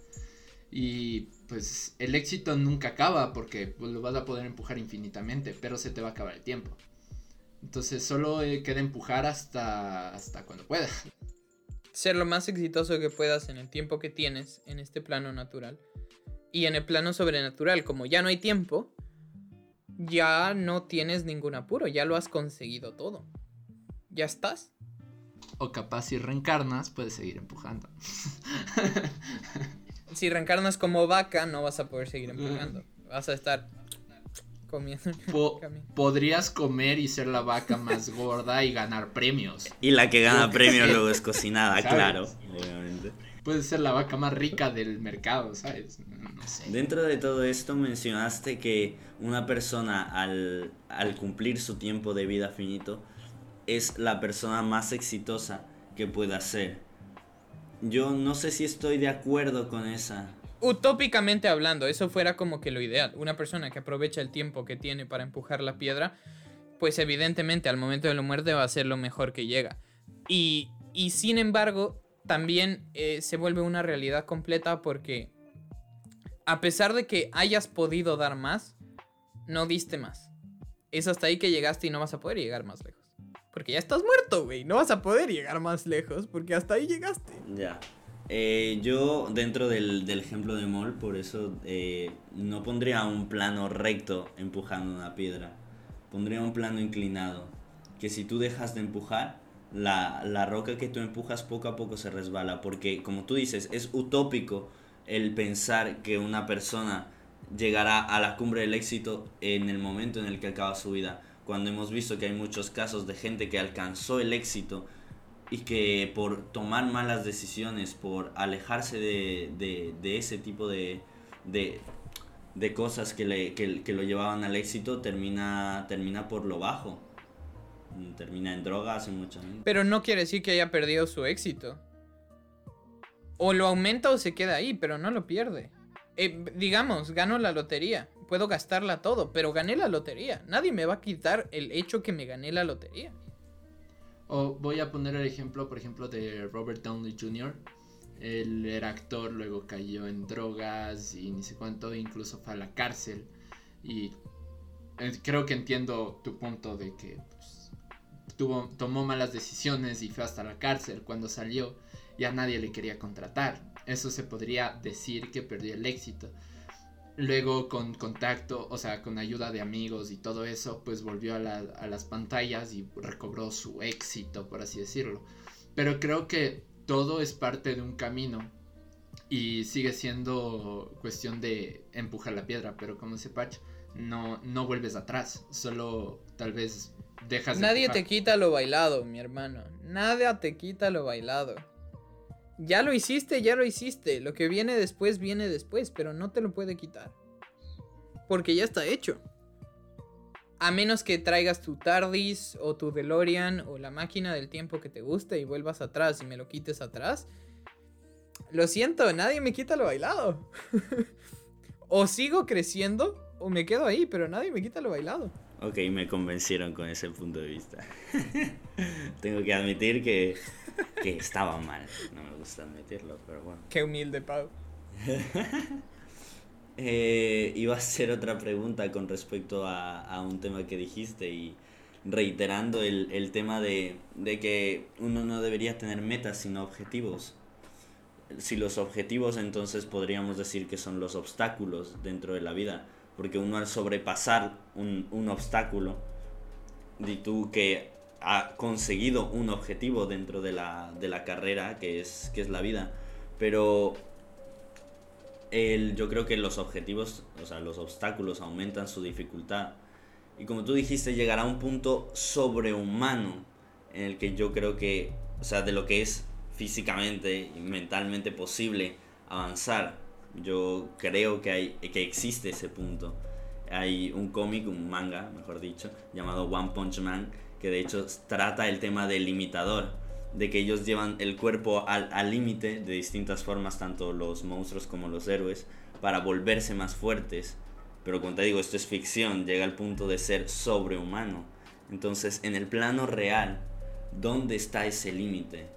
Y pues el éxito nunca acaba porque pues, lo vas a poder empujar infinitamente, pero se te va a acabar el tiempo. Entonces solo eh, queda empujar hasta, hasta cuando puedas. Ser lo más exitoso que puedas en el tiempo que tienes en este plano natural. Y en el plano sobrenatural, como ya no hay tiempo, ya no tienes ningún apuro, ya lo has conseguido todo. Ya estás. O capaz si reencarnas, puedes seguir empujando. si reencarnas como vaca, no vas a poder seguir empujando. Vas a estar comiendo. Po podrías comer y ser la vaca más gorda y ganar premios. Y la que gana premios luego es cocinada, claro, obviamente. Puedes ser la vaca más rica del mercado, ¿sabes? No sé. Dentro de todo esto mencionaste que una persona al, al cumplir su tiempo de vida finito es la persona más exitosa que pueda ser. Yo no sé si estoy de acuerdo con esa. Utópicamente hablando, eso fuera como que lo ideal. Una persona que aprovecha el tiempo que tiene para empujar la piedra, pues evidentemente al momento de la muerte va a ser lo mejor que llega. Y, y sin embargo, también eh, se vuelve una realidad completa porque a pesar de que hayas podido dar más, no diste más. Es hasta ahí que llegaste y no vas a poder llegar más lejos. Porque ya estás muerto, güey. No vas a poder llegar más lejos porque hasta ahí llegaste. Ya. Eh, yo, dentro del, del, ejemplo de Mol, por eso eh, no pondría un plano recto empujando una piedra. Pondría un plano inclinado. Que si tú dejas de empujar, la, la roca que tú empujas poco a poco se resbala. Porque, como tú dices, es utópico el pensar que una persona llegará a la cumbre del éxito en el momento en el que acaba su vida. Cuando hemos visto que hay muchos casos de gente que alcanzó el éxito y que por tomar malas decisiones, por alejarse de, de, ese tipo de, de, de cosas que, le, que, lo llevaban al éxito, termina, termina por lo bajo. Termina en drogas y mucha gente. Pero no quiere decir que haya perdido su éxito. O lo aumenta o se queda ahí, pero no lo pierde. Eh, digamos, gano la lotería. Puedo gastarla todo, pero gané la lotería. Nadie me va a quitar el hecho que me gané la lotería. Voy a poner el ejemplo, por ejemplo, de Robert Downey Jr. Él era actor, luego cayó en drogas y ni sé cuánto, incluso fue a la cárcel. Y eh, creo que entiendo tu punto de que pues, tuvo, tomó malas decisiones y fue hasta la cárcel. Cuando salió, ya nadie le quería contratar. Eso se podría decir que perdió el éxito. Luego con contacto, o sea, con ayuda de amigos y todo eso, pues volvió a, la, a, las pantallas y recobró su éxito, por así decirlo. Pero creo que todo es parte de un camino y sigue siendo cuestión de empujar la piedra, pero como dice Patch, no, no vuelves atrás, solo tal vez dejas de Nadie te quita lo bailado, mi hermano. Nadie te quita lo bailado. Ya lo hiciste, ya lo hiciste. Lo que viene después, viene después, pero no te lo puede quitar. Porque ya está hecho. A menos que traigas tu TARDIS o tu DeLorean o la máquina del tiempo que te guste y vuelvas atrás y me lo quites atrás. Lo siento, nadie me quita lo bailado. o sigo creciendo o me quedo ahí, pero nadie me quita lo bailado. Ok, me convencieron con ese punto de vista. Tengo que admitir que, que estaba mal. No me gusta admitirlo, pero bueno. Qué humilde, Pau. Eh, iba a hacer otra pregunta con respecto a, a un tema que dijiste y reiterando el, el tema de, de que uno no debería tener metas sino objetivos. Si los objetivos entonces podríamos decir que son los obstáculos dentro de la vida, porque uno al sobrepasar un, un obstáculo, di tú que ha conseguido un objetivo dentro de la, de la carrera que es, que es la vida, pero el, yo creo que los objetivos, o sea, los obstáculos aumentan su dificultad. Y como tú dijiste, llegará a un punto sobrehumano en el que yo creo que, o sea, de lo que es físicamente y mentalmente posible avanzar. Yo creo que, hay, que existe ese punto. Hay un cómic, un manga, mejor dicho, llamado One Punch Man, que de hecho trata el tema del limitador, de que ellos llevan el cuerpo al límite de distintas formas, tanto los monstruos como los héroes, para volverse más fuertes. Pero como te digo, esto es ficción, llega al punto de ser sobrehumano. Entonces, en el plano real, ¿dónde está ese límite?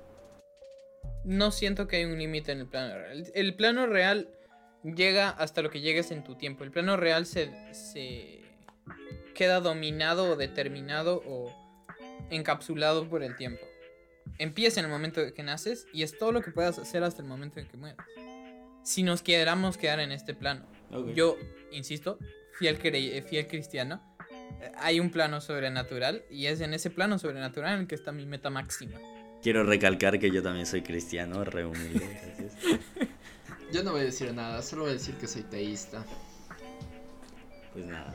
No siento que hay un límite en el plano real. El plano real llega hasta lo que llegues en tu tiempo. El plano real se, se queda dominado o determinado o encapsulado por el tiempo. Empieza en el momento en que naces y es todo lo que puedas hacer hasta el momento en que mueras. Si nos queramos quedar en este plano. Ok. Yo, insisto, fiel, fiel cristiano, hay un plano sobrenatural y es en ese plano sobrenatural en el que está mi meta máxima. Quiero recalcar que yo también soy cristiano, re humilde. Yo no voy a decir nada, solo voy a decir que soy teísta. Pues nada.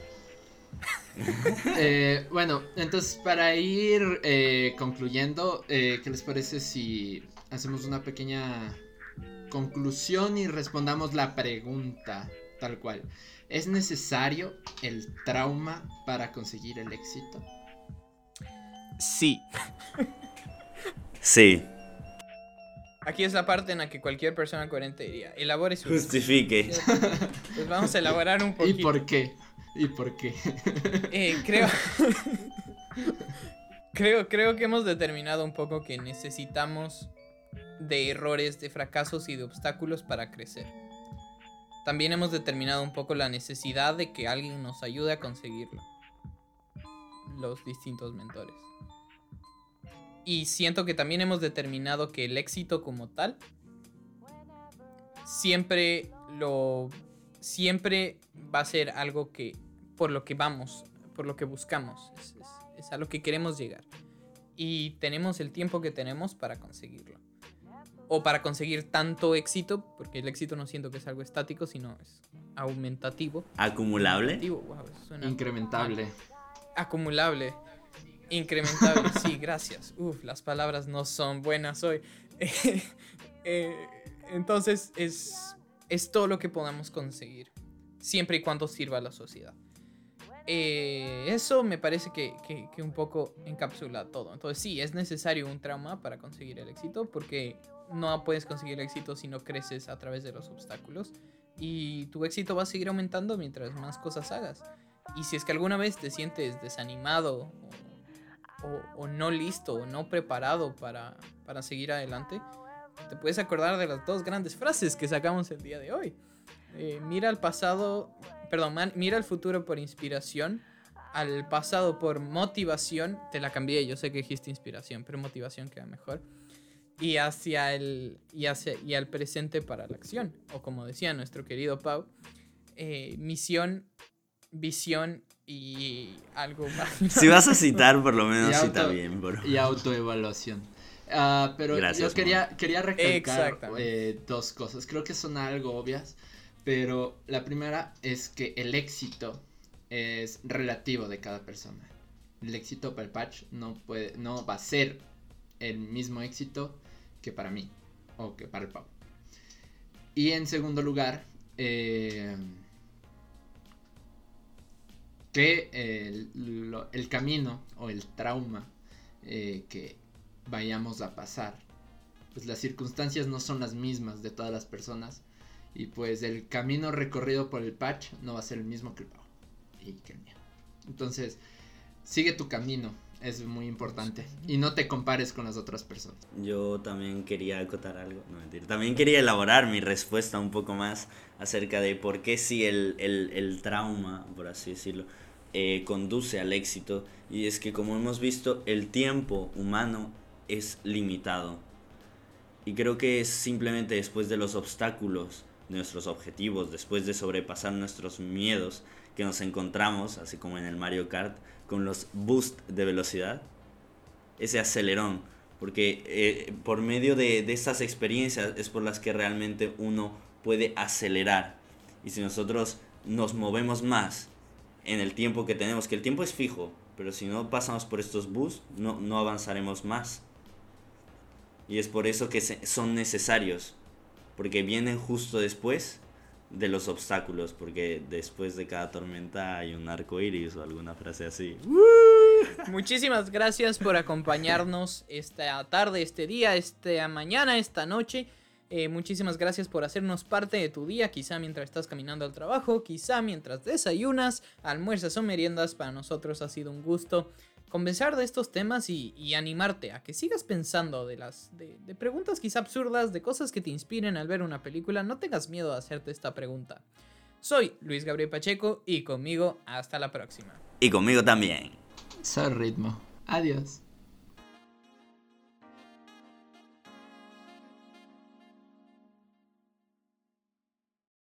Eh, bueno, entonces para ir eh, concluyendo, eh, ¿qué les parece si hacemos una pequeña conclusión y respondamos la pregunta tal cual? ¿Es necesario el trauma para conseguir el éxito? Sí. Sí, Aquí es la parte en la que cualquier persona coherente diría, elabore su... justifique. Pues vamos a elaborar un ¿Y poquito. por qué? ¿Y por qué? Eh, creo... creo... Creo que hemos determinado un poco que necesitamos de errores, de fracasos y de obstáculos para crecer. También hemos determinado un poco la necesidad de que alguien nos ayude a conseguirlo. Los distintos mentores. Y siento que también hemos determinado que el éxito como tal siempre lo siempre va a ser algo que por lo que vamos, por lo que buscamos, es, es- es a lo que queremos llegar. Y tenemos el tiempo que tenemos para conseguirlo. O para conseguir tanto éxito, porque el éxito no siento que es algo estático, sino es aumentativo. Acumulable. Aumentativo, wow, eso suena Incrementable. acumulable, incrementable. Sí, gracias. Uf, las palabras no son buenas hoy. Eh, entonces es, es todo lo que podamos conseguir, siempre y cuando sirva a la sociedad. Eh, eso me parece que, que- un poco encapsula todo. Entonces sí, es necesario un trauma para conseguir el éxito, porque no puedes conseguir el éxito si no creces a través de los obstáculos. Y tu éxito va a seguir aumentando mientras más cosas hagas. Y si es que alguna vez te sientes desanimado o no listo o no preparado para, para seguir adelante, te puedes acordar de las dos grandes frases que sacamos el día de hoy. Eh, mira al pasado, perdón, man- mira al futuro por inspiración, al pasado por motivación, te la cambié, yo sé que dijiste inspiración, pero motivación queda mejor. Y hacia el y hacia y al presente para la acción, o como decía nuestro querido Pau, eh, misión, visión y algo más. Si vas a citar, por lo menos Y cita auto- bien, bro. Y autoevaluación. Ah, pero Gracias, yo quería, quería recalcar eh, dos cosas. Creo que son algo obvias. Pero la primera es que el éxito es relativo de cada persona. el éxito para el patch no, puede, no va a ser el mismo éxito que para mí o que para el Pau. Y en segundo lugar, eh, que el, lo- el camino o el trauma eh, que vayamos a pasar, pues las circunstancias no son las mismas de todas las personas y pues el camino recorrido por el patch no va a ser el mismo que el mío. Entonces, sigue tu camino, es muy importante y no te compares con las otras personas. Yo también quería acotar algo, no mentir. También quería elaborar mi respuesta un poco más acerca de por qué si el, el, el trauma, por así decirlo, eh, conduce al éxito. Y es que como hemos visto, el tiempo humano es limitado. Y creo que es simplemente después de los obstáculos, nuestros objetivos, después de sobrepasar nuestros miedos, que nos encontramos, así como en el Mario Kart, con los boost de velocidad, ese acelerón, porque eh, por medio de, de estas experiencias es por las que realmente uno puede acelerar. Y si nosotros nos movemos más en el tiempo que tenemos, que el tiempo es fijo, pero si no pasamos por estos boosts, no, no avanzaremos más. Y es por eso que son necesarios, porque vienen justo después de los obstáculos, porque después de cada tormenta hay un arco iris o alguna frase así. Muchísimas gracias por acompañarnos esta tarde, este día, esta mañana, esta noche. Eh, muchísimas gracias por hacernos parte de tu día, quizá mientras estás caminando al trabajo, quizá mientras desayunas, almuerzas o meriendas. Para nosotros ha sido un gusto conversar de estos temas y, y animarte a que sigas pensando de las de, de preguntas quizá absurdas, de cosas que te inspiren al ver una película. No tengas miedo a hacerte esta pregunta. Soy Luis Gabriel Pacheco y conmigo hasta la próxima. Y conmigo también. Soy ritmo. Adiós.